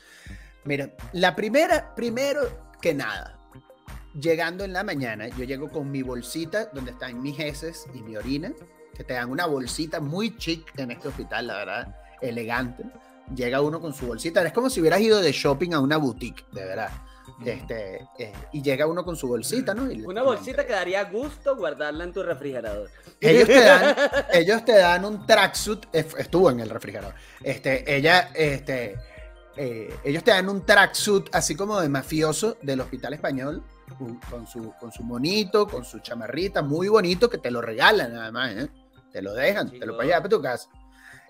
Speaker 1: Mira, la primera, primero que nada, llegando en la mañana, yo llego con mi bolsita donde están mis heces y mi orina, que te dan una bolsita muy chic en este hospital, la verdad, elegante. Llega uno con su bolsita, es como si hubieras ido de shopping a una boutique, de verdad. Este, eh, y llega uno con su bolsita, ¿no?
Speaker 2: Una bolsita que daría gusto guardarla en tu refrigerador.
Speaker 1: Ellos te dan, <laughs> ellos te dan un tracksuit, estuvo en el refrigerador. Este, ella, este, eh, ellos te dan un tracksuit así como de mafioso del Hospital Español, con su, con su monito, con su chamarrita, muy bonito, que te lo regalan nada más, ¿eh? Te lo dejan, te lo pagan para tu casa.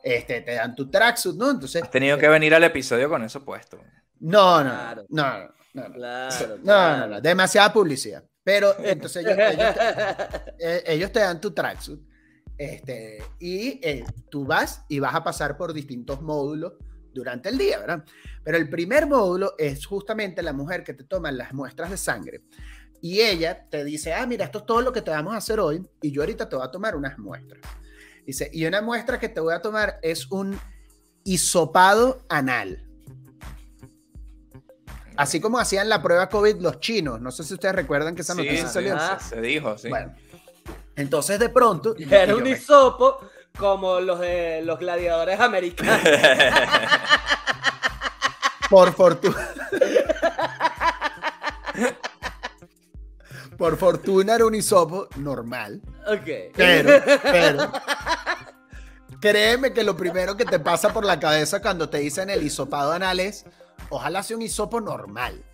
Speaker 1: Este, te dan tu tracksuit, ¿no? Entonces.
Speaker 3: Has tenido que venir al episodio con eso puesto.
Speaker 1: No, no, no, no, no, no, no, demasiada publicidad. Pero entonces ellos, ellos, te, <laughs> dan tu tracksuit. Este, y tú vas y vas a pasar por distintos módulos durante el día, ¿verdad? Pero el primer módulo es justamente la mujer que te toma las muestras de sangre y ella te dice, ah, mira, esto es todo lo que te vamos a hacer hoy y yo ahorita te voy a tomar unas muestras. Dice, y una muestra que te voy a tomar es un hisopado anal. Así como hacían la prueba COVID los chinos. No sé si ustedes recuerdan que esa noticia salió.
Speaker 3: se dijo, sí. Bueno,
Speaker 1: entonces de pronto...
Speaker 2: Era un hisopo como los de los gladiadores americanos. <laughs>
Speaker 1: Por fortuna. <laughs> Por fortuna era un hisopo normal.
Speaker 2: Ok.
Speaker 1: Pero, <laughs> pero. Créeme que lo primero que te pasa por la cabeza cuando te dicen el hisopado anal es, ojalá sea un hisopo normal.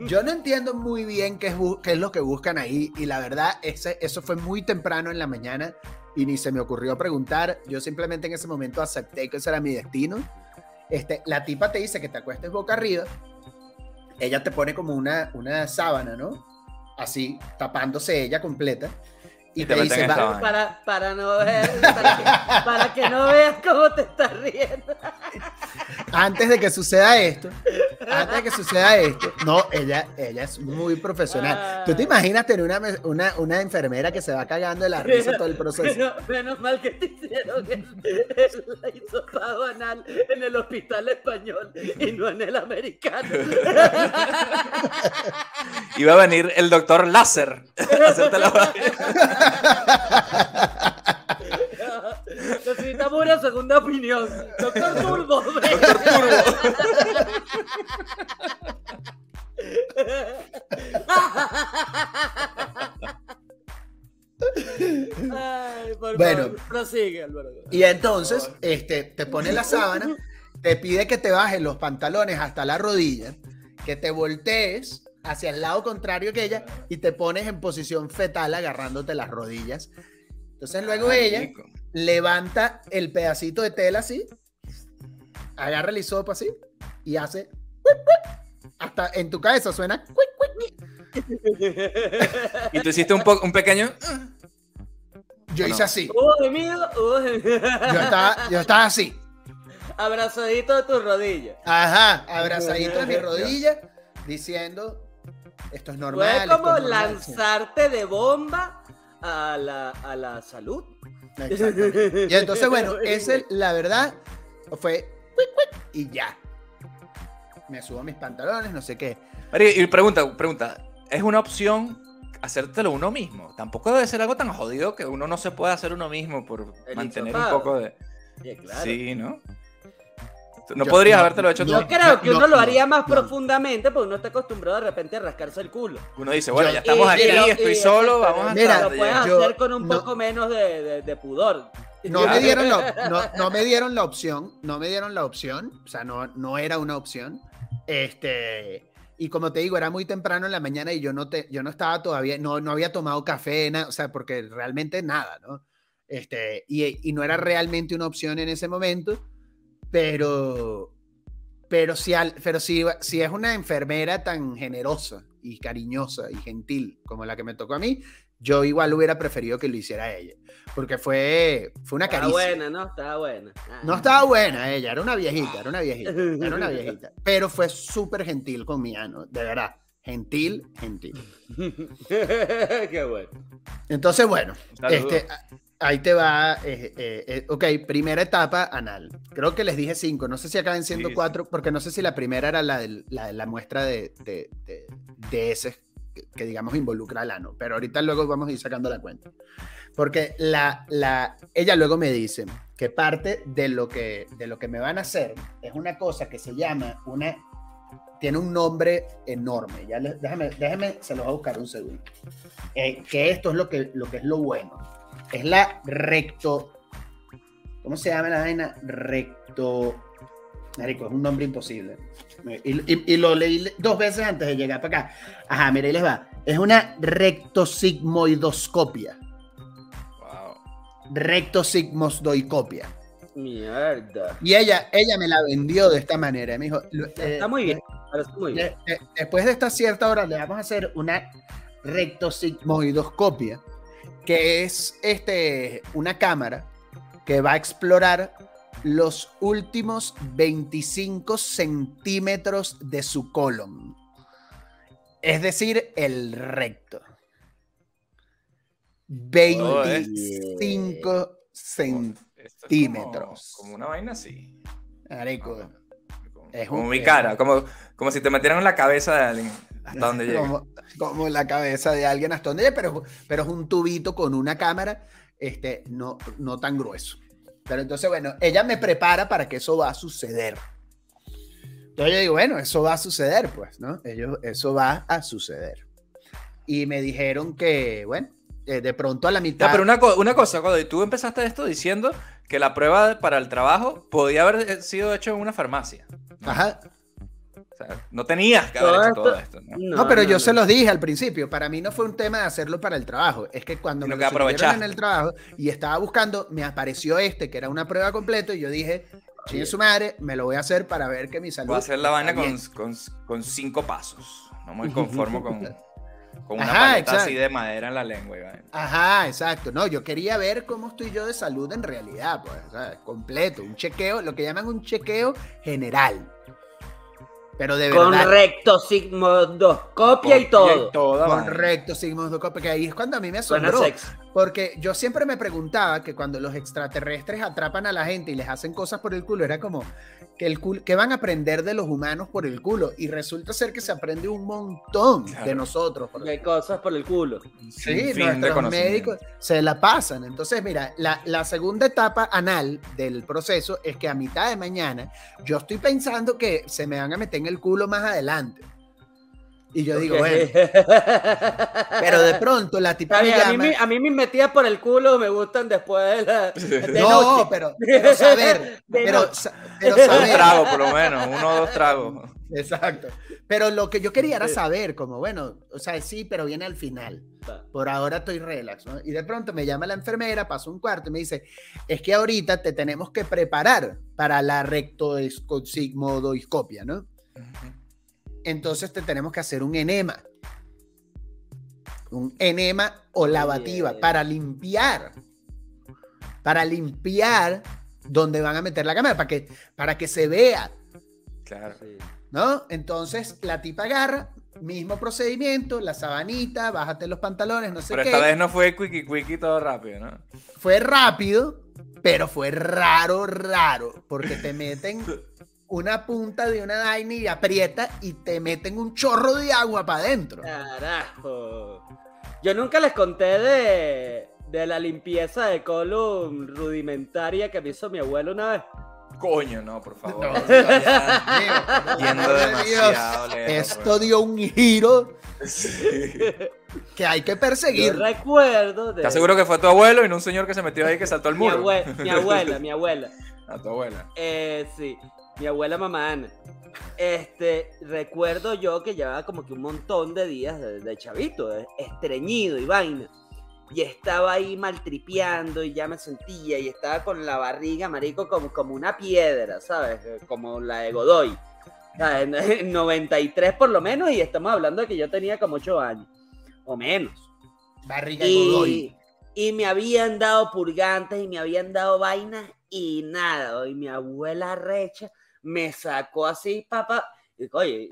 Speaker 1: Yo no entiendo muy bien qué es, qué es lo que buscan ahí y la verdad, ese, eso fue muy temprano en la mañana y ni se me ocurrió preguntar. Yo simplemente en ese momento acepté que ese era mi destino este, la tipa te dice que te acuestes boca arriba, ella te pone como una, una sábana, ¿no? Así, tapándose ella completa. Y, te, dice,
Speaker 2: para, para, no ver, para que, no veas cómo te estás riendo.
Speaker 1: Antes de que suceda esto, antes de que suceda esto, no, ella, ella es muy profesional. ¿Tú te imaginas tener una, una, una, enfermera que se va cagando de la risa todo el proceso?
Speaker 2: Menos, mal que te hicieron el, el hisopado anal en el hospital español y no en el americano.
Speaker 3: Iba a venir el doctor Láser a hacerte la
Speaker 2: Necesitamos una segunda opinión. Doctor Turbo. Doctor Turbo. Ay, por bueno, favor, prosigue, Álvaro.
Speaker 1: Y entonces, este, te pone la sábana, te pide que te bajes los pantalones hasta la rodilla, que te voltees hacia el lado contrario que ella y te pones en posición fetal agarrándote las rodillas. Entonces luego ella levanta el pedacito de tela así, agarra el hisopo así y hace hasta en tu cabeza suena
Speaker 3: y tú hiciste un, un pequeño
Speaker 1: yo hice así.
Speaker 2: Yo
Speaker 1: estaba yo estaba así.
Speaker 2: Abrazadito de tu rodilla.
Speaker 1: Ajá abrazadito de mi rodilla diciendo esto es normal.
Speaker 2: Fue como lanzarte de bomba a la, a la salud.
Speaker 1: Y entonces, bueno, <laughs> ese, la verdad, fue y ya. Me subo mis pantalones, no sé qué.
Speaker 3: Y pregunta, pregunta, ¿es una opción hacértelo uno mismo? Tampoco debe ser algo tan jodido que uno no se pueda hacer uno mismo por mantener un poco de... Sí, ¿no? No podrías habértelo hecho tú.
Speaker 2: Yo creo que uno lo haría más profundamente porque uno está acostumbrado de repente a rascarse el culo.
Speaker 3: Uno dice, bueno, ya estamos aquí, estoy solo, vamos a
Speaker 2: Mira, lo puedes hacer con un poco menos de, de, pudor.
Speaker 1: No me, dieron la, no, no, me dieron la opción, no me dieron la opción, o sea, no, no era una opción. Este, y como te digo, era muy temprano en la mañana y yo no, te, yo no estaba todavía, no, no había tomado café, o sea, porque realmente nada, ¿no? Este, y, y no era realmente una opción en ese momento pero, pero, si, pero si, si es una enfermera tan generosa y cariñosa y gentil como la que me tocó a mí, yo igual hubiera preferido que lo hiciera ella. Porque fue, fue una caricia.
Speaker 2: Estaba buena, ¿no? Estaba buena.
Speaker 1: Ah. No estaba buena ella, era una viejita, era una viejita, era una <laughs> viejita. Pero fue súper gentil con mi ano, de verdad. Gentil, gentil. <laughs>
Speaker 2: Qué bueno.
Speaker 1: Entonces, bueno, este, Ahí te va, eh, eh, eh, ok, primera etapa anal. Creo que les dije cinco, no sé si acaban siendo cuatro, porque no sé si la primera era la, de, la, muestra de, de, de, ese que, digamos involucra al ano, pero ahorita luego vamos a ir sacando la cuenta. Porque la, la, ella luego me dice que parte de lo que, de lo que me van a hacer es una cosa que se llama una tiene un nombre enorme. Ya déjame, déjame, se los voy a buscar un segundo. que esto es lo que, lo que es lo bueno es la recto. ¿Cómo se llama la vaina? Recto. Marico, es un nombre imposible. Y, y, lo leí dos veces antes de llegar para acá. Ajá, mira, ahí les va. Es una rectosigmoidoscopia. Wow. Rectosigmoidoscopia.
Speaker 2: Mierda.
Speaker 1: Y ella, ella me la vendió de esta manera. Me dijo,
Speaker 2: está muy bien. muy bien.
Speaker 1: después de esta cierta hora le vamos a hacer una rectosigmoidoscopia, que es este, una cámara que va a explorar los últimos 25 centímetros de su colon. Es decir, el recto. 25 centímetros.
Speaker 3: Como, una vaina así.
Speaker 1: Areco.
Speaker 3: Es como mi cara, como, como si te metieran en la cabeza de alguien hasta donde llega.
Speaker 1: Como, en la cabeza de alguien hasta donde llega, pero, pero es un tubito con una cámara este, no, no tan grueso. Pero entonces, bueno, ella me prepara para que eso va a suceder. Entonces yo digo, bueno, eso va a suceder, pues, ¿no? Ellos, eso va a suceder. Y me dijeron que, bueno, eh, de pronto a la mitad.
Speaker 3: pero una, una cosa, cuando tú empezaste esto diciendo que la prueba para el trabajo podía haber sido hecho en una farmacia.
Speaker 1: Ajá
Speaker 3: no tenías que haber hecho todo esto.
Speaker 1: No, pero yo se los dije al principio. Para mí no fue un tema de hacerlo para el trabajo. Es que cuando me lo en el trabajo y estaba buscando, me apareció este, que era una prueba completa, y yo dije, chingue su madre, me lo voy a hacer para ver que mi salud.
Speaker 3: Voy a hacer la vaina con, con, cinco pasos. No me <laughs> conformo con. Con una paleta así de madera en la lengua.
Speaker 1: Ajá, exacto. No, yo quería ver cómo estoy yo de salud en realidad, pues, completo, un chequeo, lo que llaman un chequeo general. Pero de
Speaker 2: verdad. Con recto sigmodoscopia y todo.
Speaker 1: con recto sigmodoscopia, que ahí es cuando a mí me asombró. Porque yo siempre me preguntaba que cuando los extraterrestres atrapan a la gente y les hacen cosas por el culo, era como que, el culo, van a aprender de los humanos por el culo. Y resulta ser que se aprende un montón de nosotros.
Speaker 2: Por Hay cosas por el culo.
Speaker 1: Sí, nuestros médicos se la pasan. Entonces, mira, la, la segunda etapa anal del proceso es que a mitad de mañana yo estoy pensando que se me van a meter en el culo más adelante. Y yo digo, bueno. pero de pronto la tipa me
Speaker 2: llama. A mí, me metía por el culo me gustan después de la.
Speaker 1: no, Pero, pero saber. <laughs> pero,
Speaker 3: pero saber. Un trago, por lo menos, uno o dos tragos.
Speaker 1: Exacto. Pero lo que yo quería era saber, como, bueno, o sea, sí, pero viene al final. Por ahora estoy relax, ¿no? Y de pronto me llama la enfermera, pasa un cuarto y me dice, es que ahorita te tenemos que preparar para la rectosigmoidoscopia, ¿no? Entonces te tenemos que hacer un enema. Un enema o lavativa para limpiar. Para limpiar donde van a meter la cámara, para que, para que se vea.
Speaker 3: Claro.
Speaker 1: ¿No? Entonces la tipa agarra, mismo procedimiento, la sabanita, bájate los pantalones, no sé
Speaker 3: qué.
Speaker 1: Pero
Speaker 3: esta vez no fue quickie quickie todo rápido, ¿no?
Speaker 1: Fue rápido, pero fue raro, raro, porque te meten <laughs> una punta de una vaina y aprieta y te meten un chorro de agua para adentro.
Speaker 2: Carajo. Yo nunca les conté de, de la limpieza de colon rudimentaria que me hizo mi abuelo una vez.
Speaker 3: Coño, no, por favor.
Speaker 1: Esto dio un giro que hay que perseguir.
Speaker 2: Yo recuerdo.
Speaker 3: De... ¿Estás seguro que fue tu abuelo y no un señor que se metió ahí que saltó el muro?
Speaker 2: Mi, abuela, mi abuela.
Speaker 3: A tu abuela.
Speaker 2: Eh, sí mi abuela mamá Ana. Este, recuerdo yo que llevaba como que un montón de días de, chavito, estreñido y vaina. Y estaba ahí maltripeando y ya me sentía y estaba con la barriga, marico, como, como una piedra, ¿sabes? Como la de Godoy. <laughs> En 93 por lo menos y estamos hablando de que yo tenía como 8 años o menos.
Speaker 1: Barriga y, Godoy.
Speaker 2: Y me habían dado purgantes y me habían dado vainas y nada. Y mi abuela recha me sacó así, papá. Y oye,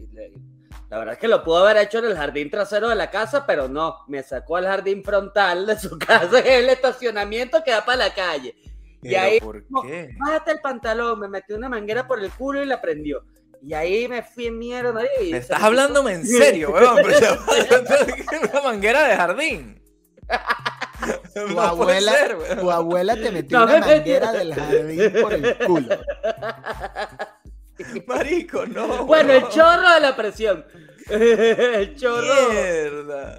Speaker 2: la verdad es que lo pudo haber hecho en el jardín trasero de la casa, pero no, me sacó al jardín frontal de su <laughs> casa, en el estacionamiento que da para la calle. Y ahí,
Speaker 3: ¿por qué?
Speaker 2: bájate el pantalón, me metió una manguera por el culo y la prendió. Y ahí me fui en mierda.
Speaker 3: Y estás hablándome en serio, <laughs> weón. <laughs> una manguera de jardín.
Speaker 1: Tu, abuela, tu abuela te metió una manguera del jardín por el culo. <laughs>
Speaker 3: Marico, no.
Speaker 2: Bueno, el chorro de la presión. <laughs> el chorro.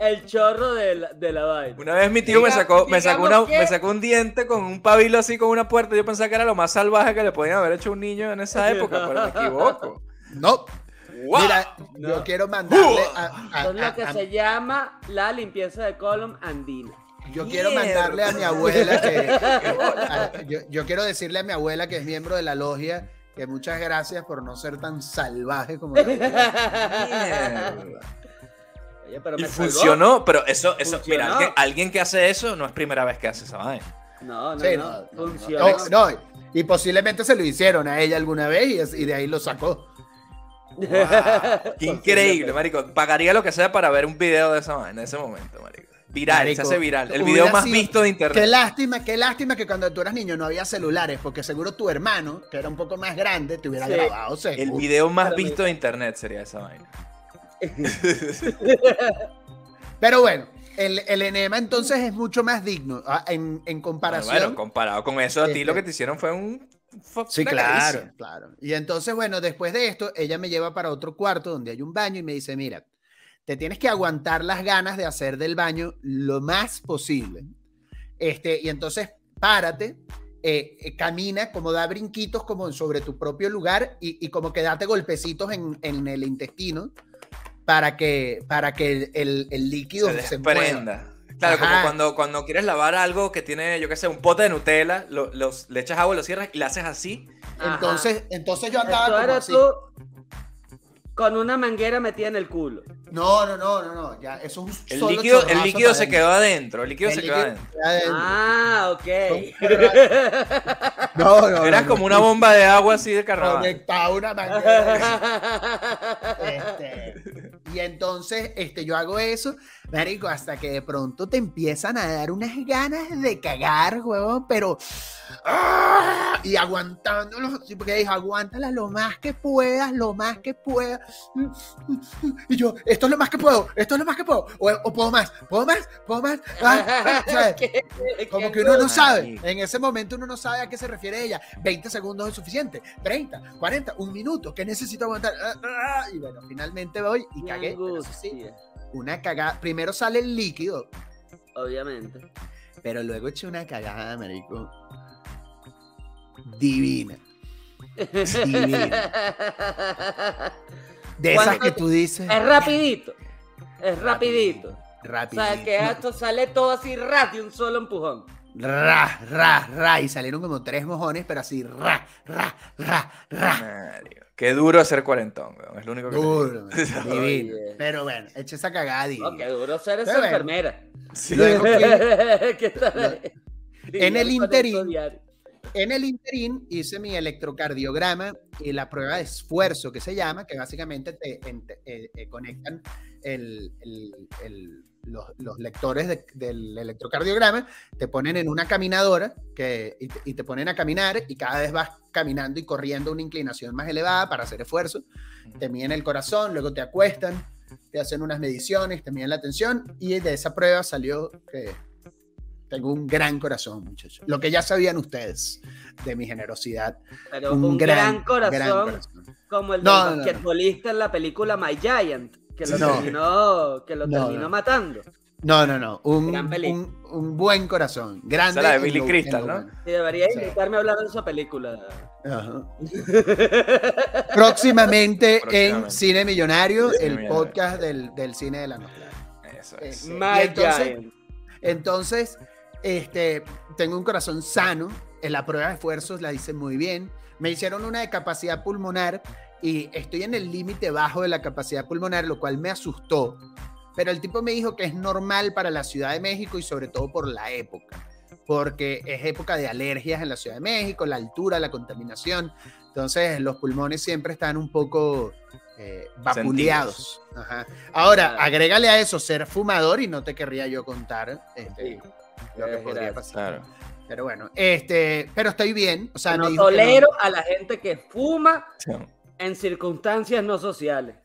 Speaker 2: El chorro de la, de la vaina.
Speaker 3: Una vez mi tío me sacó, me sacó, una, me sacó un diente con un pabilo así con una puerta. Yo pensaba que era lo más salvaje que le podían haber hecho a un niño en esa época, <laughs> pero me equivoco.
Speaker 1: No. Mira, yo quiero mandarle
Speaker 2: a, a, lo que se llama la limpieza de colon andina.
Speaker 1: Yo quiero mandarle a mi abuela que, yo, quiero decirle a mi abuela que es miembro de la logia que muchas gracias por no ser tan salvaje como <laughs>
Speaker 3: y funcionó, pero eso, eso, mira, alguien, que hace eso no es primera vez que hace esa vaina.
Speaker 2: No, no, no, funcionó.
Speaker 1: y posiblemente se lo hicieron a ella alguna vez y, de ahí lo sacó.
Speaker 3: increíble, marico. Pagaría lo que sea para ver un video de esa vaina en ese momento, marico. Viral, se hace viral. El video más visto de internet.
Speaker 1: Qué lástima, qué lástima que cuando tú eras niño no había celulares, porque seguro tu hermano, que era un poco más grande, te hubiera grabado.
Speaker 3: El video más visto de internet sería esa vaina. <laughs>
Speaker 1: Pero bueno, el, el, enema entonces es mucho más digno ah, en, en comparación. Bueno,
Speaker 3: comparado con eso, a ti lo que te hicieron fue un.
Speaker 1: Sí, claro, claro. Y entonces, bueno, después de esto, ella me lleva para otro cuarto donde hay un baño y me dice: Mira, te tienes que aguantar las ganas de hacer del baño lo más posible. Este, y entonces párate, eh, eh, camina, como da brinquitos como sobre tu propio lugar y, como que date golpecitos en, el intestino para que, para que el, líquido
Speaker 3: se, desprenda. Claro, como cuando, cuando quieres lavar algo que tiene, yo qué sé, un pote de Nutella, los, le echas agua, lo cierras y lo haces así.
Speaker 1: Entonces, entonces yo andaba como así
Speaker 2: con una manguera metida en el culo.
Speaker 1: No, no, no, no, no. Ya, eso es
Speaker 3: un el líquido, el líquido se quedó adentro. El líquido se quedó adentro.
Speaker 2: Ah, ok. <laughs>
Speaker 3: No, no. Era como una bomba de agua así de carnaval.
Speaker 1: Conectaba una manguera. <laughs> este, y entonces, este, yo hago eso, marico, hasta que de pronto te empiezan a dar unas ganas de cagar, huevón, pero ¡ah! y aguantándolo, porque dijo, aguántala lo más que puedas, lo más que puedas. Y yo, esto es lo más que puedo, esto es lo más que puedo, o, puedo más, puedo más, puedo más. <laughs> Ah, Como que uno no sabe, en ese momento uno no sabe a qué se refiere ella. 20 segundos es suficiente, 30, 40, un minuto, que necesito aguantar. Ah, y bueno, finalmente voy y cagué. Una cagada. Primero sale el líquido.
Speaker 2: Obviamente.
Speaker 1: Pero luego eché una cagada, marico divina. Divina. De esas que tú dices.
Speaker 2: Es rapidito. Es rapidito. Rapidito. O sea, que esto sale todo así rápido, un solo empujón.
Speaker 1: Ra, ra, ra. Y salieron como tres mojones, pero así, ra, ra, ra, ra.
Speaker 3: Qué duro ser cuarentón, Es lo único que
Speaker 1: Duro, <laughs> divino. Pero bueno, eche esa cagada
Speaker 2: qué duro ser esa enfermera.
Speaker 1: Sí. <laughs> <laughs> en el interín, en el interín hice mi electrocardiograma y la prueba de esfuerzo que se llama, que básicamente te, eh, eh, conectan los, lectores del electrocardiograma, te ponen en una caminadora que, y, te, ponen a caminar y cada vez vas caminando y corriendo una inclinación más elevada para hacer esfuerzo. Te miden el corazón, luego te acuestan, te hacen unas mediciones, te miden la tensión y de esa prueba salió que tengo un gran corazón, muchachos. Lo que ya sabían ustedes de mi generosidad.
Speaker 2: Pero un, gran, corazón, como el del basquetbolista en la película My Giant, que lo terminó, que lo terminó matando.
Speaker 1: No, no, no. Un, un, un, buen corazón. Grande.
Speaker 3: la de Billy Crystal, ¿no?
Speaker 2: Sí, debería invitarme a hablar de esa película. <laughs>
Speaker 1: Próximamente, en Cine Millonario, el podcast del, del, cine de la nostalgia.
Speaker 3: Eso es.
Speaker 2: Este, My Giant.
Speaker 1: Entonces, este, tengo un corazón sano, en la prueba de esfuerzos la hice muy bien. Me hicieron una de capacidad pulmonar y estoy en el límite bajo de la capacidad pulmonar, lo cual me asustó. Pero el tipo me dijo que es normal para la Ciudad de México y sobre todo por la época, porque es época de alergias en la Ciudad de México, la altura, la contaminación. Entonces los pulmones siempre están un poco eh, vapuleados. Ahora, agrégale a eso ser fumador y no te querría yo contar. Este, lo que podría pasar. Pero bueno, este, pero estoy bien. O sea,
Speaker 2: no tolero a la gente que fuma en circunstancias no sociales.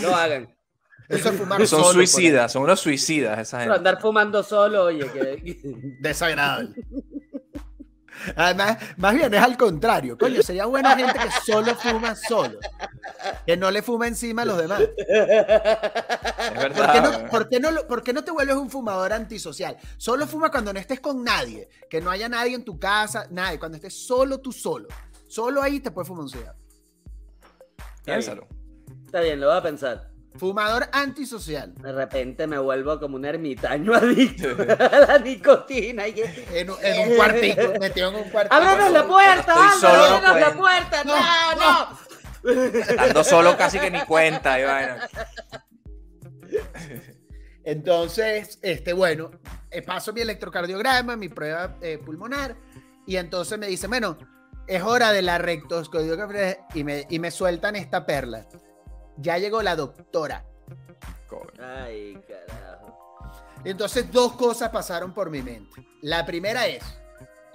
Speaker 2: No hagan. <laughs>
Speaker 1: Eso es fumar
Speaker 3: son suicidas, son unos suicidas esa gente.
Speaker 2: andar fumando solo, oye, que...
Speaker 1: desagradable. Además, más bien es al contrario. Coño, sería buena gente que solo fuma solo. que no le fuma encima a los demás.
Speaker 3: Es verdad.
Speaker 1: ¿Por qué, no,
Speaker 3: weón.
Speaker 1: por qué no lo- por qué no te vuelves un fumador antisocial? Solo fuma cuando no estés con nadie, que no haya nadie en tu casa, nadie, cuando estés solo tú solo. Solo ahí te puedes fumar un cigarro.
Speaker 3: Piénsalo.
Speaker 2: Está bien, lo voy a pensar.
Speaker 1: Fumador antisocial.
Speaker 2: De repente me vuelvo como un ermitaño <laughs> adicto a la nicotina. Y
Speaker 1: En, un- en un cuartico, <laughs> metido en un cuartico.
Speaker 2: ¡Ábrenos la puerta! ¡Ábrenos
Speaker 3: no
Speaker 2: la puerta! ¡No, no!
Speaker 3: Estando solo casi que ni cuenta. vaina.
Speaker 1: Entonces, este, bueno, eh, paso mi electrocardiograma, mi prueba eh, pulmonar, y entonces me dice, bueno, es hora de la rectoscopia y me, y me sueltan esta perla. Ya llegó la doctora.
Speaker 2: Ay, carajo.
Speaker 1: Entonces, dos cosas pasaron por mi mente. La primera es,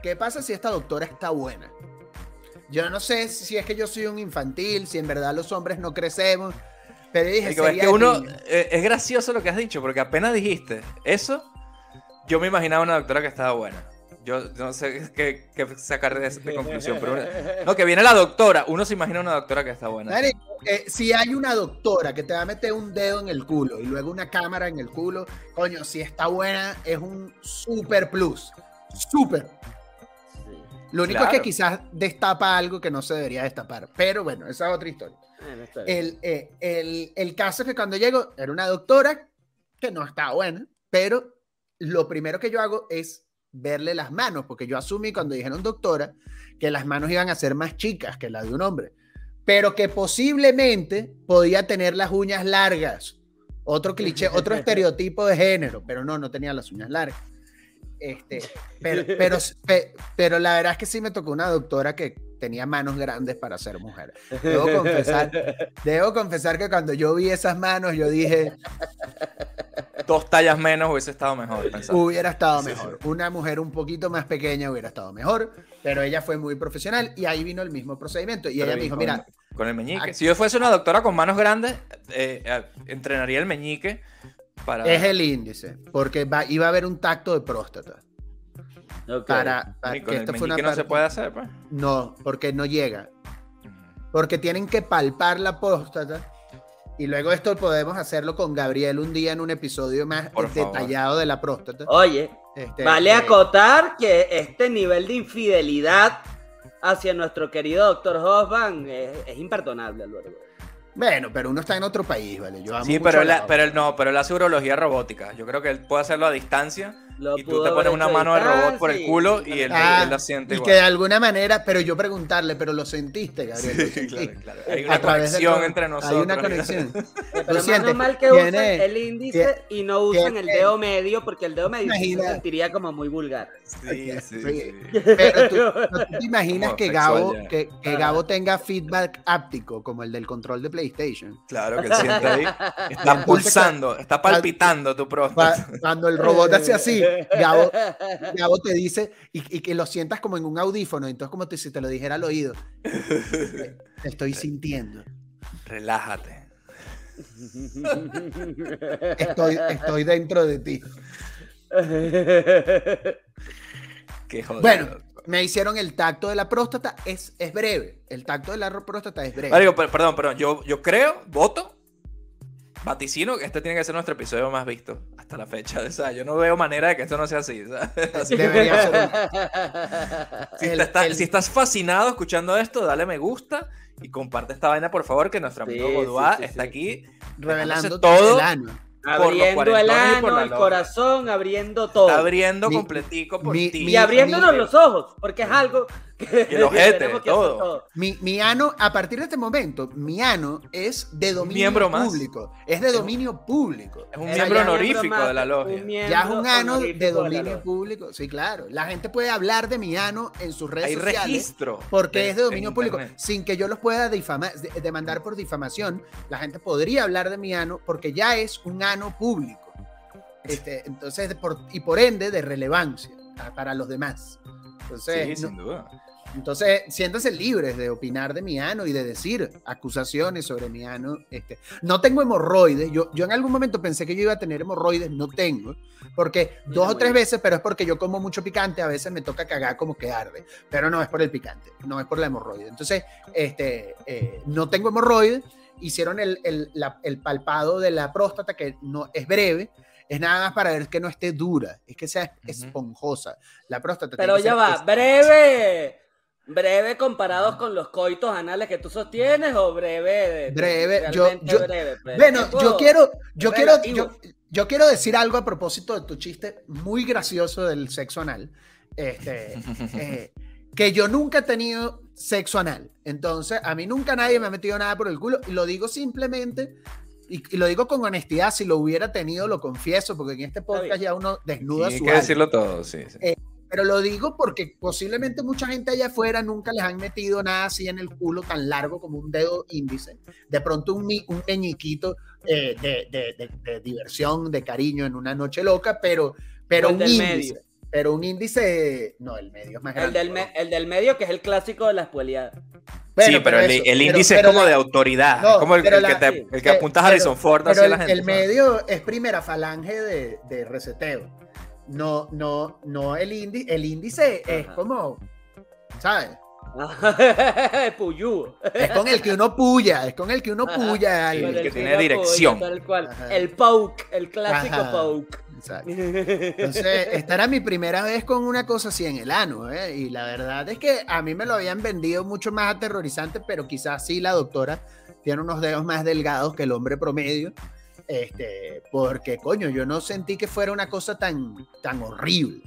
Speaker 1: ¿qué pasa si esta doctora está buena? Yo no sé si es que yo soy un infantil, si en verdad los hombres no crecemos, pero dije,
Speaker 3: Marico, es que uno. eh, es gracioso lo que has dicho, porque apenas dijiste eso, yo me imaginaba una doctora que estaba buena. Yo no sé qué, qué sacar de, de conclusión, pero una- <laughs> no, que viene la doctora. Uno se imagina una doctora que está buena.
Speaker 1: Eh, si hay una doctora que te va a meter un dedo en el culo y luego una cámara en el culo, coño, si está buena, es un super plus. Super.
Speaker 2: Sí.
Speaker 1: Lo único es que quizás destapa algo que no se debería destapar. Pero bueno, esa es otra historia.
Speaker 2: Bueno.
Speaker 1: El, eh, el, el caso es que cuando llego, era una doctora que no estaba buena, pero lo primero que yo hago es verle las manos, porque yo asumí cuando dijeron doctora que las manos iban a ser más chicas que las de un hombre, pero que posiblemente podía tener las uñas largas. Otro cliché, otro <laughs> estereotipo de género, pero no, no tenía las uñas largas. Este, pero, pero, <laughs> pe- pero la verdad es que sí me tocó una doctora que tenía manos grandes para ser mujer. Debo confesar, debo confesar que cuando yo vi esas manos, yo dije,
Speaker 3: Dos tallas menos hubiese estado mejor. pensaba.
Speaker 1: hubiera estado
Speaker 3: Sí,
Speaker 1: mejor. Una mujer un poquito más pequeña hubiera estado mejor, pero ella fue muy profesional y ahí vino el mismo procedimiento. Y
Speaker 3: Pero
Speaker 1: ella me dijo, mira,
Speaker 3: Con el meñique. Si yo fuese una doctora con manos grandes, eh, eh, entrenaría el meñique para.
Speaker 1: es el índice, porque va, iba a haber un tacto de próstata.
Speaker 2: Ok.
Speaker 1: Para, para
Speaker 3: Y con
Speaker 1: que
Speaker 3: el
Speaker 1: esto fue una
Speaker 3: meñique no se puede hacer, pues.
Speaker 1: No, porque no llega. Porque tienen que palpar la próstata. Y luego esto podemos hacerlo con Gabriel un día en un episodio más
Speaker 3: Por favor.
Speaker 1: detallado de la próstata.
Speaker 2: Oye,
Speaker 1: Este,
Speaker 2: vale
Speaker 1: eh,
Speaker 2: acotar que este nivel de infidelidad hacia nuestro querido doctor Hoffman es, es imperdonable, Álvaro.
Speaker 1: Bueno, pero uno está en otro país, ¿vale? Yo amo
Speaker 3: Sí,
Speaker 1: mucho
Speaker 3: pero,
Speaker 1: a
Speaker 3: él,
Speaker 1: la-
Speaker 3: pero él no, pero él hace urología robótica. Yo creo que él puede hacerlo a distancia
Speaker 2: Lo
Speaker 3: y tú te pones una mano de robot por el culo y él,
Speaker 1: Ah,
Speaker 3: él la siente
Speaker 1: y
Speaker 3: igual.
Speaker 1: que de alguna manera, pero yo preguntarle, pero lo sentiste, Gabriel.
Speaker 3: Sí, claro, claro. Hay una conexión entre nosotros.
Speaker 1: Hay una conexión.
Speaker 2: Pero <laughs>
Speaker 1: Lo siente,
Speaker 2: menos mal que
Speaker 1: tiene-
Speaker 2: usan el índice y no usan el dedo medio, porque el dedo medio se sentiría como muy vulgar.
Speaker 3: Sí, sí,
Speaker 1: Sí.
Speaker 3: sí.
Speaker 1: Pero tú, ¿no tú te imaginas
Speaker 3: Como
Speaker 1: que
Speaker 3: sexual
Speaker 1: Gabo, que, que
Speaker 2: Ah.
Speaker 1: Gabo tenga feedback áptico, como el del control de PlayStation?
Speaker 3: Claro que él siente ahí. <laughs> Está pulsando, está palpitando tu próstata.
Speaker 1: Cuando el robot hace así, Gabo, Gabo te dice, y, y que lo sientas como en un audífono, entonces como te- si te lo dijera al oído. Te estoy sintiendo.
Speaker 3: Relájate.
Speaker 1: Estoy, estoy dentro de ti.
Speaker 3: Qué joder.
Speaker 1: Bueno, me hicieron el tacto de la próstata, es, es breve. El tacto de la próstata es breve.
Speaker 3: Perdón, perdón. Yo, yo creo, voto, vaticino que este tiene que ser nuestro episodio más visto hasta la fecha. O sea, yo no veo manera de que esto no sea así. <laughs>
Speaker 1: Debería <laughs> ser un-
Speaker 3: si,
Speaker 1: el-
Speaker 3: te está-
Speaker 1: el-
Speaker 3: si estás fascinado escuchando esto, dale me gusta y comparte esta vaina, por favor, que nuestro amigo
Speaker 2: Sí,
Speaker 3: Godoy
Speaker 2: sí, sí,
Speaker 3: está
Speaker 2: sí.
Speaker 3: aquí.
Speaker 1: revelando
Speaker 3: todo.
Speaker 1: el ano.
Speaker 3: los
Speaker 2: abriendo el
Speaker 3: por
Speaker 2: ano, el corazón, abriendo todo.
Speaker 3: Está abriendo
Speaker 1: Mi-
Speaker 3: completico por
Speaker 1: mi-
Speaker 3: ti.
Speaker 2: y abriéndonos
Speaker 1: mi-
Speaker 2: los ojos, porque es algo <laughs>
Speaker 3: Y el ojete,
Speaker 2: hacer
Speaker 3: todo.
Speaker 1: Mi, mi ano, a partir de este momento, mi ano es de dominio
Speaker 3: miembro más.
Speaker 1: público. Es de dominio público.
Speaker 3: Es un miembro honorífico
Speaker 2: más-
Speaker 3: de la logia.
Speaker 1: Ya es un ano de dominio público. Sí, claro. La gente puede hablar de mi ano en sus redes
Speaker 3: Hay
Speaker 1: sociales.
Speaker 3: registro.
Speaker 1: Porque es de dominio público.
Speaker 3: internet.
Speaker 1: Sin que yo los pueda difamar, demandar por difamación, la gente podría hablar de mi ano porque ya es un ano público. Este, entonces, por- y por ende, de relevancia a- para los demás. Entonces,
Speaker 3: Sí,
Speaker 1: no,
Speaker 3: sin duda.
Speaker 1: Entonces, siéntanse libres de opinar de mi ano y de decir acusaciones sobre mi ano. Este, no tengo hemorroides. Yo, yo en algún momento pensé que yo iba a tener hemorroides. No tengo. Porque dos o tres veces, pero es porque yo como mucho picante. A veces me toca cagar como que arde. Pero no es por el picante. No es por la hemorroide. Entonces, este, eh, no tengo hemorroides. Hicieron el, el, el palpado de la próstata que no es breve es nada más para ver que no esté dura, es que sea esponjosa. La próstata.
Speaker 2: Pero ya va, breve. ¿Breve comparados con los coitos anales que tú sostienes o breve?
Speaker 1: breve, yo, breve, pues? bueno, yo quiero, yo quiero, yo, quiero decir algo a propósito de tu chiste muy gracioso del sexo anal. Este, <laughs> eh, que yo nunca he tenido sexo anal. Entonces, a mí nunca nadie me ha metido nada por el culo. Y lo digo simplemente y, lo digo con honestidad, si lo hubiera tenido, lo confieso, porque en este podcast ya uno desnuda
Speaker 3: su. Hay que decirlo todo, sí.
Speaker 1: Eh, pero lo digo porque posiblemente mucha gente allá afuera nunca les han metido nada así en el culo tan largo como un dedo índice. De pronto un, un peñiquito eh, de, de, de, diversión, de cariño en una noche loca, pero, pero un índice. Pero un índice, no, el medio es más grande.
Speaker 2: El del, el del medio, que es el clásico de la espueliada
Speaker 3: sí, pero, el, índice es como de autoridad, como el, que, te, el que apuntas a Harrison Ford
Speaker 1: hacia la gente. El medio es primera falange de, de, reseteo. No, no, no el índice. El índice es como, ¿sabes? <laughs>
Speaker 2: Puyú.
Speaker 1: Es con el que uno puya, es con el que uno puya.
Speaker 3: El, que, tiene dirección.
Speaker 2: El poke, el clásico poke. <laughs>
Speaker 1: Entonces, esta era mi primera vez con una cosa así en el ano, ¿eh? y la verdad es que a mí me lo habían vendido mucho más aterrorizante, pero quizás sí la doctora tiene unos dedos más delgados que el hombre promedio, este, porque coño, yo no sentí que fuera una cosa tan, tan horrible.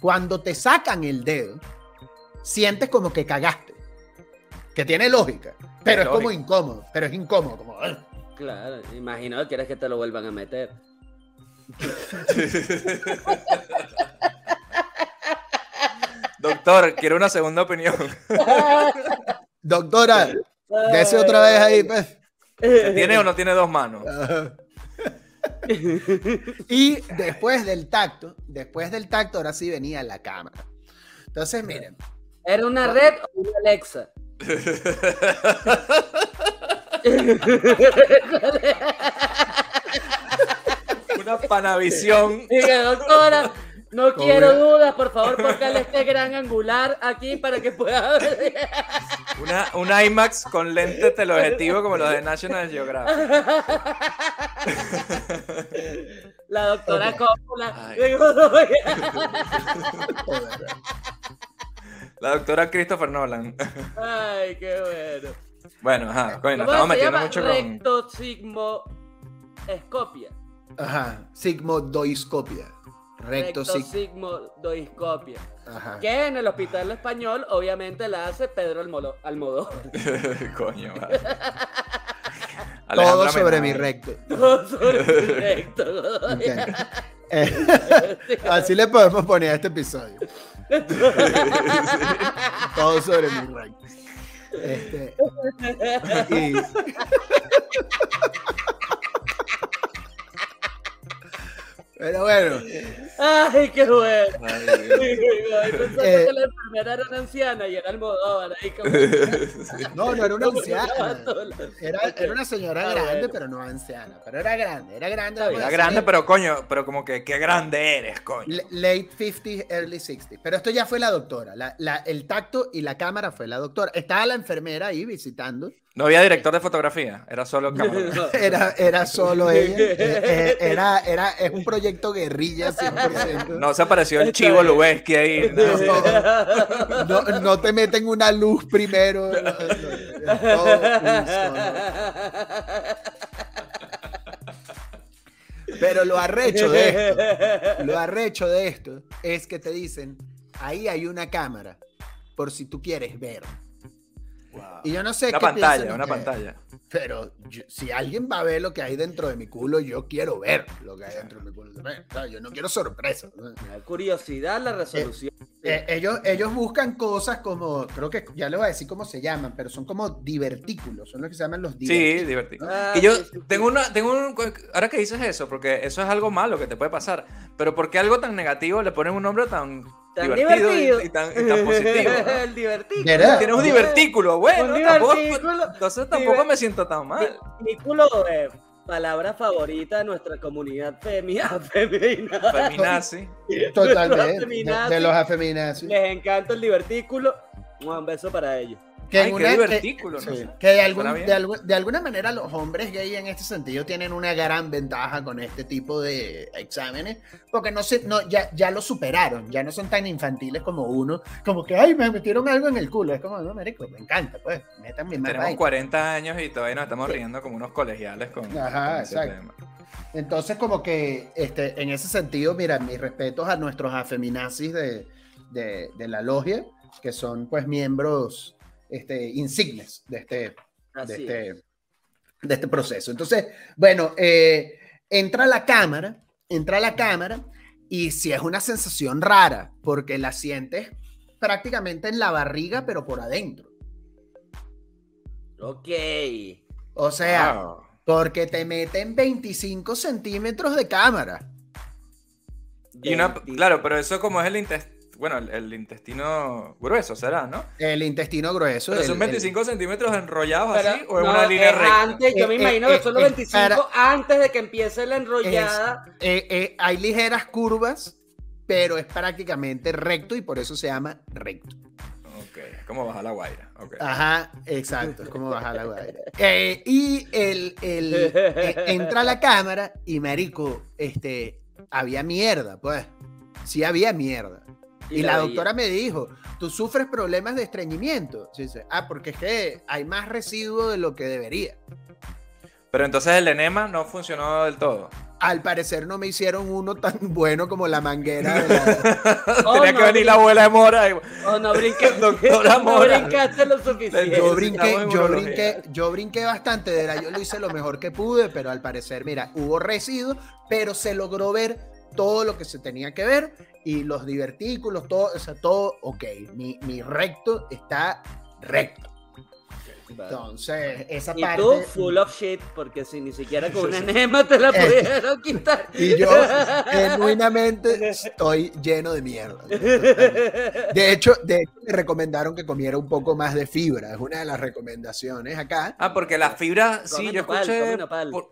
Speaker 1: Cuando te sacan el dedo, sientes como que cagaste, que tiene lógica, pero es, como incómodo, pero es incómodo, como...
Speaker 2: Claro, imagino que quieres que te lo vuelvan a meter. <laughs>
Speaker 3: Doctor, quiero una segunda opinión.
Speaker 1: Doctora, ese otra vez ahí, pues.
Speaker 3: ¿Tiene o no tiene dos manos? <laughs>
Speaker 1: y después del tacto, después del tacto, ahora sí venía la cámara. Entonces, miren.
Speaker 2: ¿Era una red o una Alexa? <laughs>
Speaker 3: Una panavisión.
Speaker 2: doctora, no quiero dudas, por favor, póngale este gran angular aquí para que pueda ver.
Speaker 3: Una, un IMAX con lente teleobjetivo como los de National Geographic. <laughs>
Speaker 2: La doctora Coppola.
Speaker 3: La doctora Christopher Nolan.
Speaker 2: Ay, qué bueno.
Speaker 3: Bueno, ajá, coño, nos estamos metiendo mucho con.
Speaker 2: Recto sigmo escopia.
Speaker 1: Ajá, sigmodoiscopia. Recto,
Speaker 2: Recto sigmodoiscopia. Ajá. Que en el hospital español, obviamente, la hace Pedro Almodóvar. <laughs>
Speaker 3: Coño, <laughs>
Speaker 1: Todo sobre mi recto.
Speaker 2: Todo sobre mi recto.
Speaker 1: Eh, <laughs> así le podemos poner a este episodio. Todo sobre mi recto. Este, y... Pero bueno.
Speaker 2: Ay, qué bueno. Ay, Pensando eh, que la enfermera era una anciana y era Almodóvar ahí como... <laughs>
Speaker 1: No, no era una <laughs> anciana. Era, era una señora ah, grande, pero no anciana. Pero era grande, era grande.
Speaker 3: Era grande, pero coño, pero como que qué grande eres, coño.
Speaker 1: Late 50s, early 60s. Pero esto ya fue la doctora. La, la, el tacto y la cámara fue la doctora. Estaba la enfermera ahí visitando.
Speaker 3: No había director de fotografía, era solo. <laughs>
Speaker 1: Era, era solo <laughs> ella. Eh, eh, era, era, es un proyecto guerrilla 100%.
Speaker 3: No se apareció el chivo Lubeski ahí. <laughs>
Speaker 1: No, no, te meten una luz primero. Pero lo arrecho de esto, lo arrecho de esto es que te dicen, ahí hay una cámara, por si tú quieres ver. Y yo no sé
Speaker 3: una pantalla, una pantalla.
Speaker 1: Pero si alguien va a ver lo que hay dentro de mi culo, yo quiero ver lo que hay dentro de mi culo. yo no quiero sorpresa.
Speaker 2: La curiosidad, la resolución.
Speaker 1: Eh, eh, ellos, ellos buscan cosas como, creo que ya les voy a decir cómo se llaman, pero son como divertículos, son los que se llaman los
Speaker 3: divertículos. Sí, divertículos. Ah, y yo tengo una, tengo un, ahora que dices eso, porque eso es algo malo que te puede pasar, pero ¿por qué algo tan negativo le ponen un nombre tan Tan divertido, Y, tan, positivo. <laughs>
Speaker 2: el divertido.
Speaker 3: Tienes un divertículo, bueno. entonces tampoco me siento tan mal.
Speaker 2: Divertículo, eh, palabra favorita de nuestra comunidad femina, <laughs>
Speaker 3: femenina. Feminazi.
Speaker 1: Totalmente. De, los afeminazi.
Speaker 2: Les encanta el divertículo. Un beso para ellos.
Speaker 3: Que, Ay, divertículo,
Speaker 1: que de, de, alguna manera los hombres gay en este sentido tienen una gran ventaja con este tipo de exámenes, porque no se, no, ya, ya lo superaron, ya no son tan infantiles como uno, como que, ay, me metieron algo en el culo, es como, no, marico, me encanta, pues,
Speaker 3: metan mi Tenemos 40 años y todavía nos estamos riendo como unos colegiales con,
Speaker 1: Ajá, exacto. Entonces, como que, este, en ese sentido, mira, mis respetos a nuestros afeminazis de, de, de la logia, que son, pues, miembros este, insignes de este, de este, de este, proceso. Entonces, bueno, eh, entra la cámara, entra la cámara y si es una sensación rara, porque la sientes prácticamente en la barriga, pero por adentro.
Speaker 2: Ok.
Speaker 1: O sea, porque te meten 25 centímetros de cámara.
Speaker 3: Y una, claro, pero eso como es el intestino bueno, el, intestino grueso será, ¿no?
Speaker 1: El intestino grueso.
Speaker 3: ¿Pero son 25 centímetros enrollados así o en una línea recta?
Speaker 2: Antes, yo me eh, imagino que eh, son los 25 eh, antes de que empiece la enrollada.
Speaker 1: hay ligeras curvas, pero es prácticamente recto y por eso se llama recto.
Speaker 3: Ok, es como bajar la guaira. Okay.
Speaker 1: Ajá, exacto, es como bajar la guaira. y el, el entra a la cámara y marico, este, había mierda, pues. Sí había mierda. Y, la, doctora me dijo, tú sufres problemas de estreñimiento. Dice, ah, porque es que hay más residuo de lo que debería.
Speaker 3: Pero entonces el enema no funcionó del todo.
Speaker 1: Al parecer no me hicieron uno tan <laughs> bueno como la manguera. <laughs>
Speaker 3: Oh, Tenía que venir la abuela de Mora. Y...
Speaker 2: Oh, no brinqué. <laughs> Doctora Mora. No brincaste lo suficiente.
Speaker 1: Yo brinqué, yo brinqué, yo brinqué bastante. De la, yo lo hice lo mejor que pude, pero al parecer, mira, hubo residuo, pero se logró ver todo lo que se tenía que ver y los divertículos, todo, o sea, todo ok. Mi, mi recto está recto. Entonces, esa
Speaker 2: y tú, full of shit, porque si ni siquiera con un <laughs> enema te la pudieron quitar. <laughs>
Speaker 1: Y yo, genuinamente, <laughs> estoy lleno de mierda. De hecho, de hecho, me recomendaron que comiera un poco más de fibra. Es una de las recomendaciones acá.
Speaker 3: Ah, porque la fibra, sí, yo escuché.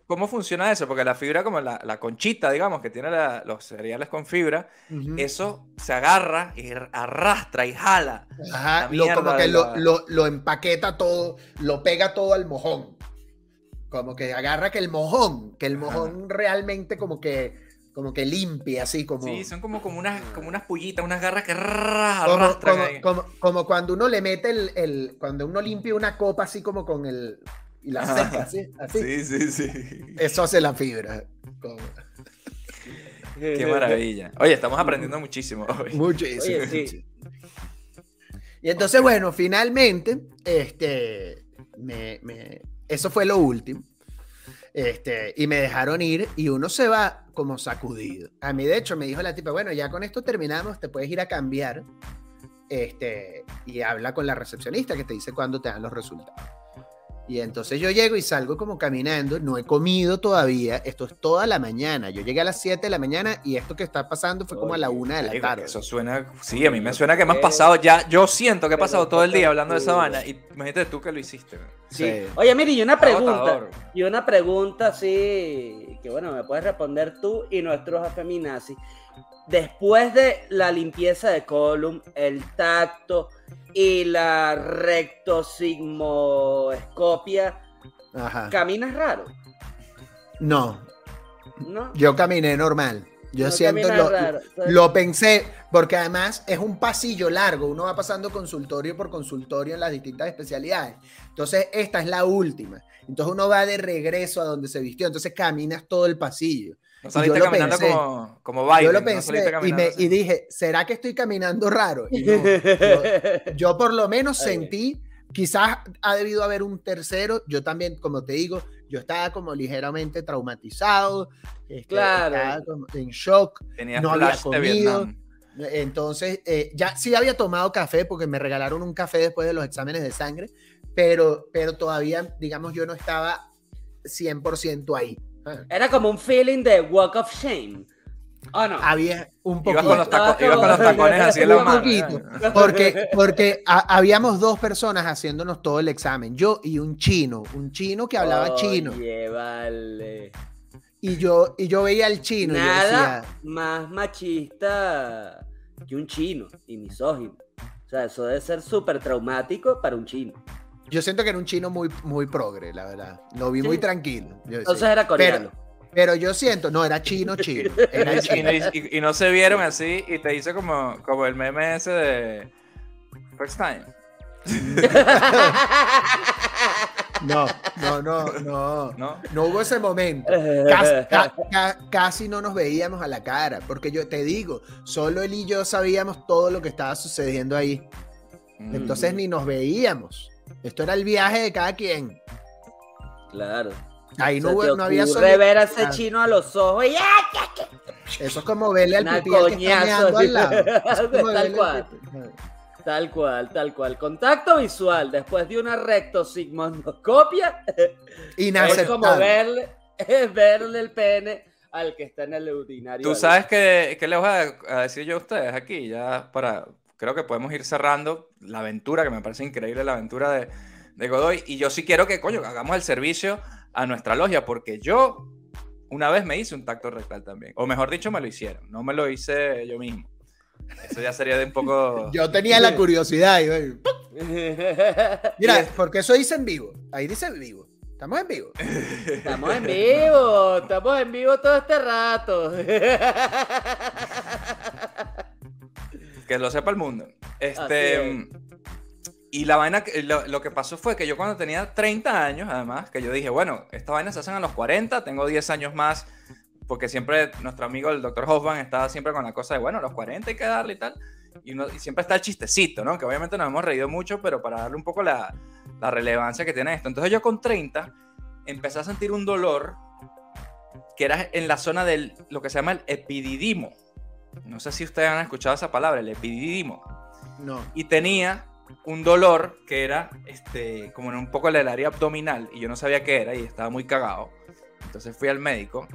Speaker 3: ¿Cómo funciona eso? Porque la fibra, como la, la conchita, digamos, que tiene los cereales con fibra, eso se agarra y arrastra y jala.
Speaker 1: Ajá, lo, como que lo, lo, lo empaqueta todo lo pega todo al mojón. Como que agarra que el mojón, que el mojón realmente como que como que limpia, así como.
Speaker 3: Sí, son como, como, unas, como unas pullitas, unas garras que
Speaker 1: como, como, cuando uno le mete el, el, Cuando uno limpia una copa así como con el. Y la seca, así,
Speaker 3: Sí, sí, sí.
Speaker 1: Eso hace la fibra.
Speaker 3: Qué maravilla. Oye, estamos aprendiendo muchísimo hoy.
Speaker 1: Muchísimo. Y entonces, bueno, finalmente, este me, eso fue lo último. Este, y me dejaron ir y uno se va como sacudido. A mí, de hecho, me dijo la tipa, bueno, ya con esto terminamos, te puedes ir a cambiar. Este, y habla con la recepcionista que te dice cuándo te dan los resultados. Y entonces yo llego y salgo como caminando, no he comido todavía, esto es toda la mañana, yo llegué a las 7 de la mañana y esto que está pasando fue como a la 1 de la tarde.
Speaker 3: Eso suena, sí, a mí me suena que me has pasado ya, yo siento que he pasado todo el día hablando de esa vaina y imagínate tú que lo hiciste.
Speaker 2: Sí. Oye, mire, y una pregunta, y una pregunta así, que bueno, me puedes responder tú y nuestros afeminazis. Después de la limpieza de column, el tacto, y la rectosigmoescopia, ¿caminas raro?
Speaker 1: No. no. Yo caminé normal. Yo siento, lo, lo, pensé, porque además es un pasillo largo, uno va pasando consultorio por consultorio en las distintas especialidades. Entonces, esta es la última. Entonces uno va de regreso a donde se vistió, entonces caminas todo el pasillo.
Speaker 3: No saliste caminando como, como baile,
Speaker 1: Yo lo pensé y, dije, ¿será que estoy caminando raro? <laughs> yo, por lo menos sentí, quizás ha debido haber un tercero, yo también, como te digo, yo estaba como ligeramente traumatizado, este, claro. estaba como en shock, no había comido. Entonces, eh, ya sí había tomado café porque me regalaron un café después de los exámenes de sangre, pero, pero todavía, digamos, yo no estaba 100% ahí.
Speaker 2: Era como un feeling de walk of shame. No.
Speaker 1: Había un poquito.
Speaker 3: Ibas con los, taco- ibas con los tacones así en la
Speaker 1: Un
Speaker 3: mano.
Speaker 1: poquito, porque, porque ha- habíamos dos personas haciéndonos todo el examen, yo y un chino, un chino que hablaba chino.
Speaker 2: Oye, vale.
Speaker 1: Y yo, y yo veía al chino y
Speaker 2: Nada
Speaker 1: decía,
Speaker 2: más machista que un chino y misógino. O sea, eso debe ser súper traumático para un chino.
Speaker 1: Yo siento que era un chino muy, muy progre, la verdad. Lo vi
Speaker 2: Sí.
Speaker 1: muy tranquilo. Yo-
Speaker 2: Entonces
Speaker 1: sí.
Speaker 2: era coreano.
Speaker 1: Pero yo siento, no, era chino, chino. <laughs> Era
Speaker 3: Y,
Speaker 1: chino.
Speaker 3: y- y- y no se vieron así y te dice como, como el meme ese de First Time. <laughs>
Speaker 1: No, no, no, no.
Speaker 3: ¿No?
Speaker 1: No hubo ese momento. <laughs> Casi, ca- ca- casi no nos veíamos a la cara, porque yo te digo, solo él y yo sabíamos todo lo que estaba sucediendo ahí.
Speaker 3: Mm.
Speaker 1: Entonces ni nos veíamos. Esto era el viaje de cada quien.
Speaker 2: Claro.
Speaker 1: Ahí no,
Speaker 2: Se
Speaker 1: hubo-
Speaker 2: te
Speaker 1: no había soli-
Speaker 2: ver a ese
Speaker 1: Ah,
Speaker 2: chino a los ojos y.
Speaker 1: Eso es como verle al pipí al que está lado. <laughs> Es
Speaker 2: Tal cual. Tal cual, tal cual. Contacto visual después de una rectosigmoidoscopia <laughs> es
Speaker 1: Inaceptable.
Speaker 2: como verle, verle el pene al que está en el urinario.
Speaker 3: Tú sabes que, que les voy a decir yo a ustedes aquí, ya para, creo que podemos ir cerrando la aventura, que me parece increíble la aventura de, de Godoy, y yo sí quiero que, coño, hagamos el servicio a nuestra logia, porque yo una vez me hice un tacto rectal también, o mejor dicho, me lo hicieron, no me lo hice yo mismo. Eso ya sería de un poco... <laughs>
Speaker 1: Yo tenía la curiosidad. y <laughs> Mira, porque eso dice en vivo. Ahí dice en vivo. Estamos en vivo.
Speaker 2: Estamos en vivo, estamos en vivo todo este rato. <laughs>
Speaker 3: Que lo sepa el mundo. Este,
Speaker 2: es.
Speaker 3: y la vaina, que- lo, lo que pasó fue que yo cuando tenía 30 años, además, que yo dije, bueno, esta vaina se hacen a los 40, tengo 10 años más, porque siempre nuestro amigo el doctor Hoffman estaba siempre con la cosa de, bueno, a los 40 hay que darle y tal. Y, uno- y siempre está el chistecito, ¿no? Que obviamente nos hemos reído mucho, pero para darle un poco la, la relevancia que tiene esto. Entonces yo con 30 empecé a sentir un dolor que era en la zona del lo que se llama el epididimo. No sé si ustedes han escuchado esa palabra, el epididimo.
Speaker 1: No.
Speaker 3: Y tenía un dolor que era este, como en un poco el área abdominal y yo no sabía qué era y estaba muy cagado. Entonces fui al médico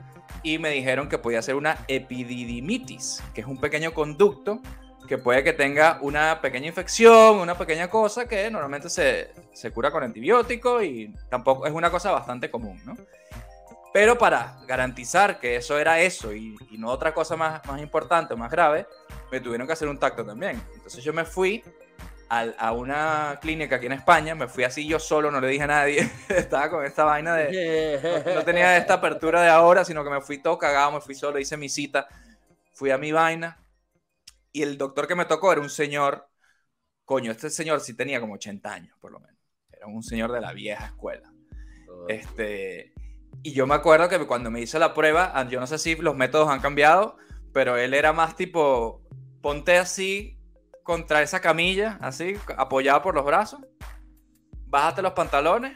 Speaker 3: y me dijeron que podía ser una epididimitis, que es un pequeño conducto que puede que tenga una pequeña infección, una pequeña cosa que normalmente se, se cura con antibiótico y tampoco es una cosa bastante común, ¿no? Pero para garantizar que eso era eso y, y no otra cosa más, más importante, más grave, me tuvieron que hacer un tacto también. Entonces yo me fui al- a una clínica aquí en España, me fui así yo solo, no le dije a nadie, <laughs> estaba con esta vaina de... No tenía esta apertura de ahora, sino que me fui todo cagado, me fui solo, hice mi cita, fui a mi vaina y el doctor que me tocó era un señor, coño, este señor sí tenía como 80 años por lo menos, era un señor de la vieja escuela. Este, y yo me acuerdo que cuando me hice la prueba, ah, yo no sé si los métodos han cambiado, pero él era más tipo, ponte así contra esa camilla, así, apoyado por los brazos, bájate los pantalones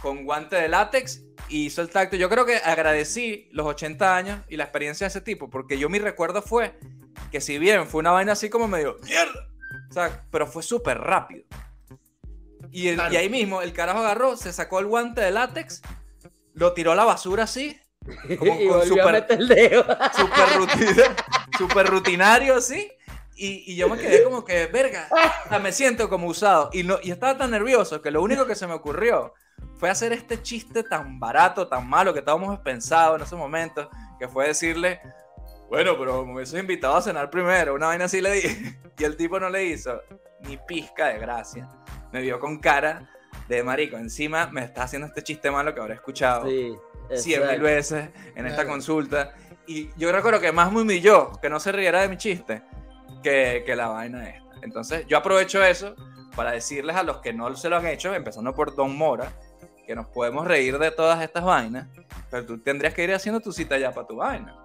Speaker 3: con guante de látex y hizo el tacto. Yo creo que agradecí los 80 años y la experiencia de ese tipo, porque yo mi recuerdo fue que si bien fue una vaina así como medio, mierda, o sea, pero fue súper rápido. Y, el-
Speaker 1: Claro.
Speaker 3: y ahí mismo el carajo agarró, se sacó el guante de látex, lo tiró a la basura así, como <laughs>
Speaker 2: y
Speaker 3: con super-
Speaker 2: el dedo. <laughs>
Speaker 3: rutina- súper rutinario así. Y, y yo me quedé como que, verga, o sea, me siento como usado. Y, no, y estaba tan nervioso que lo único que se me ocurrió fue hacer este chiste tan barato, tan malo que estábamos pensado en ese momento, que fue decirle, bueno, pero me hubieses invitado a cenar primero. Una vaina así le dije. <laughs> Y el tipo no le hizo ni pizca de gracia. Me vio con cara de marico. Encima me está haciendo este chiste malo que habré escuchado
Speaker 2: Sí,
Speaker 3: cien mil veces en esta consulta. Y yo recuerdo que más me humilló que no se riera de mi chiste que, que la vaina esta. Entonces yo aprovecho eso para decirles a los que no se lo han hecho, empezando por Don Mora, que nos podemos reír de todas estas vainas, pero tú tendrías que ir haciendo tu cita ya para tu vaina.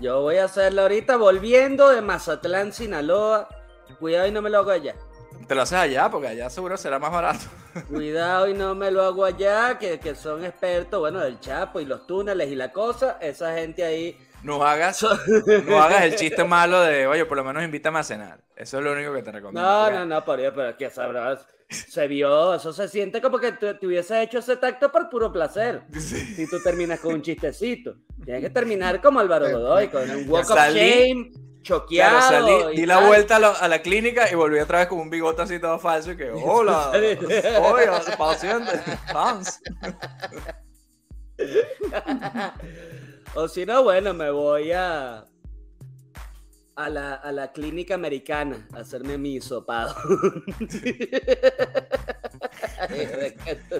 Speaker 2: Yo voy a hacerlo ahorita volviendo de Mazatlán, Sinaloa. Cuidado y no me lo hago allá.
Speaker 3: Te lo haces allá porque allá seguro será más barato. <laughs>
Speaker 2: Cuidado y no me lo hago allá, que, que son expertos, bueno, del Chapo y los túneles y la cosa. Esa gente ahí.
Speaker 3: No hagas, <laughs> no hagas el chiste malo de, oye, por lo menos invítame a cenar. Eso es lo único que te recomiendo.
Speaker 2: No, no, no, por Dios, pero que sabrás. se vio, eso se siente como que te, hubiese hecho ese tacto por puro placer. <laughs> Si tú terminas con un chistecito. Tienes que terminar como Álvaro Godoy, con un walk of shame, choqueado.
Speaker 3: di la vuelta a, la clínica y volví otra vez con un bigote así todo falso y que, <laughs> hola, <laughs> hola, paciente, fans. <laughs>
Speaker 2: o si no, bueno, me voy a a la, a la clínica americana a hacerme mi hisopado.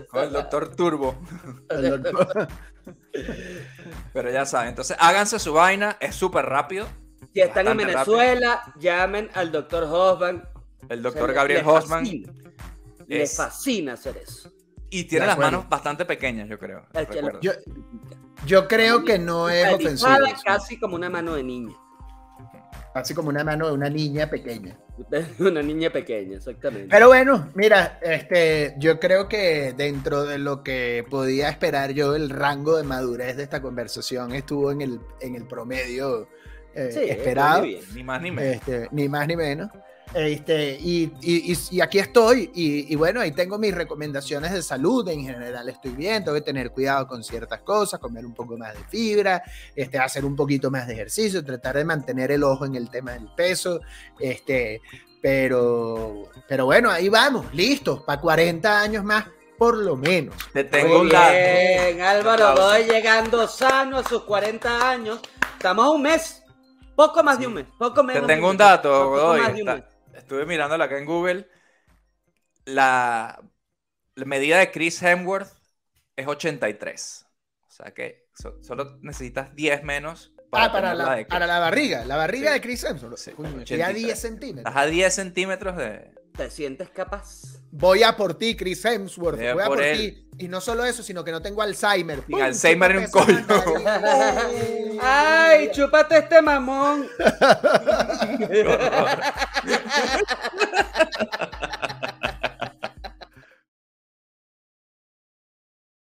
Speaker 3: Con el doctor Turbo. Pero ya saben, entonces háganse su vaina, es súper rápido.
Speaker 2: Si están en Venezuela, llamen al doctor Hosman.
Speaker 3: El doctor Gabriel Hosman.
Speaker 2: Le fascina hacer eso.
Speaker 3: Y tiene las manos bastante pequeñas, yo creo.
Speaker 1: Yo, yo, creo que no es ofensivo.
Speaker 2: Casi como una mano de niña.
Speaker 1: Así como una mano de una niña pequeña. <laughs>
Speaker 2: Una niña pequeña, exactamente.
Speaker 1: Pero bueno, mira, este, yo creo que dentro de lo que podía esperar yo, el rango de madurez de esta conversación estuvo en el, en el promedio eh, esperado.
Speaker 3: Ni más ni menos.
Speaker 1: Este, ni más ni menos. Este, y, y, aquí estoy, y, bueno, ahí tengo mis recomendaciones de salud en general. Estoy bien, tengo que tener cuidado con ciertas cosas, comer un poco más de fibra, este, hacer un poquito más de ejercicio, tratar de mantener el ojo en el tema del peso. Este, pero, pero bueno, ahí vamos, listos, para 40 años más por lo menos.
Speaker 3: Te tengo un dato.
Speaker 2: Bien, Álvaro, voy llegando sano a sus 40 años. Estamos a un mes. Poco más de un mes. Poco menos.
Speaker 3: Te tengo un dato, Godoy estuve mirándola acá en Google. La, medida de Chris Hemsworth es 83. O sea que solo necesitas 10 menos
Speaker 1: para, ah, para, la, para la barriga. La barriga de Chris Hemsworth. Sí, a 10 centímetros.
Speaker 3: Estás a 10 centímetros de.
Speaker 2: ¿Te sientes capaz?
Speaker 1: Voy a por ti, Chris Hemsworth. Voy, a por, ti. Y no solo eso, sino que no tengo Alzheimer.
Speaker 3: Y Alzheimer en un coño. <laughs>
Speaker 2: ¡Ay, chúpate este mamón! <laughs> <laughs>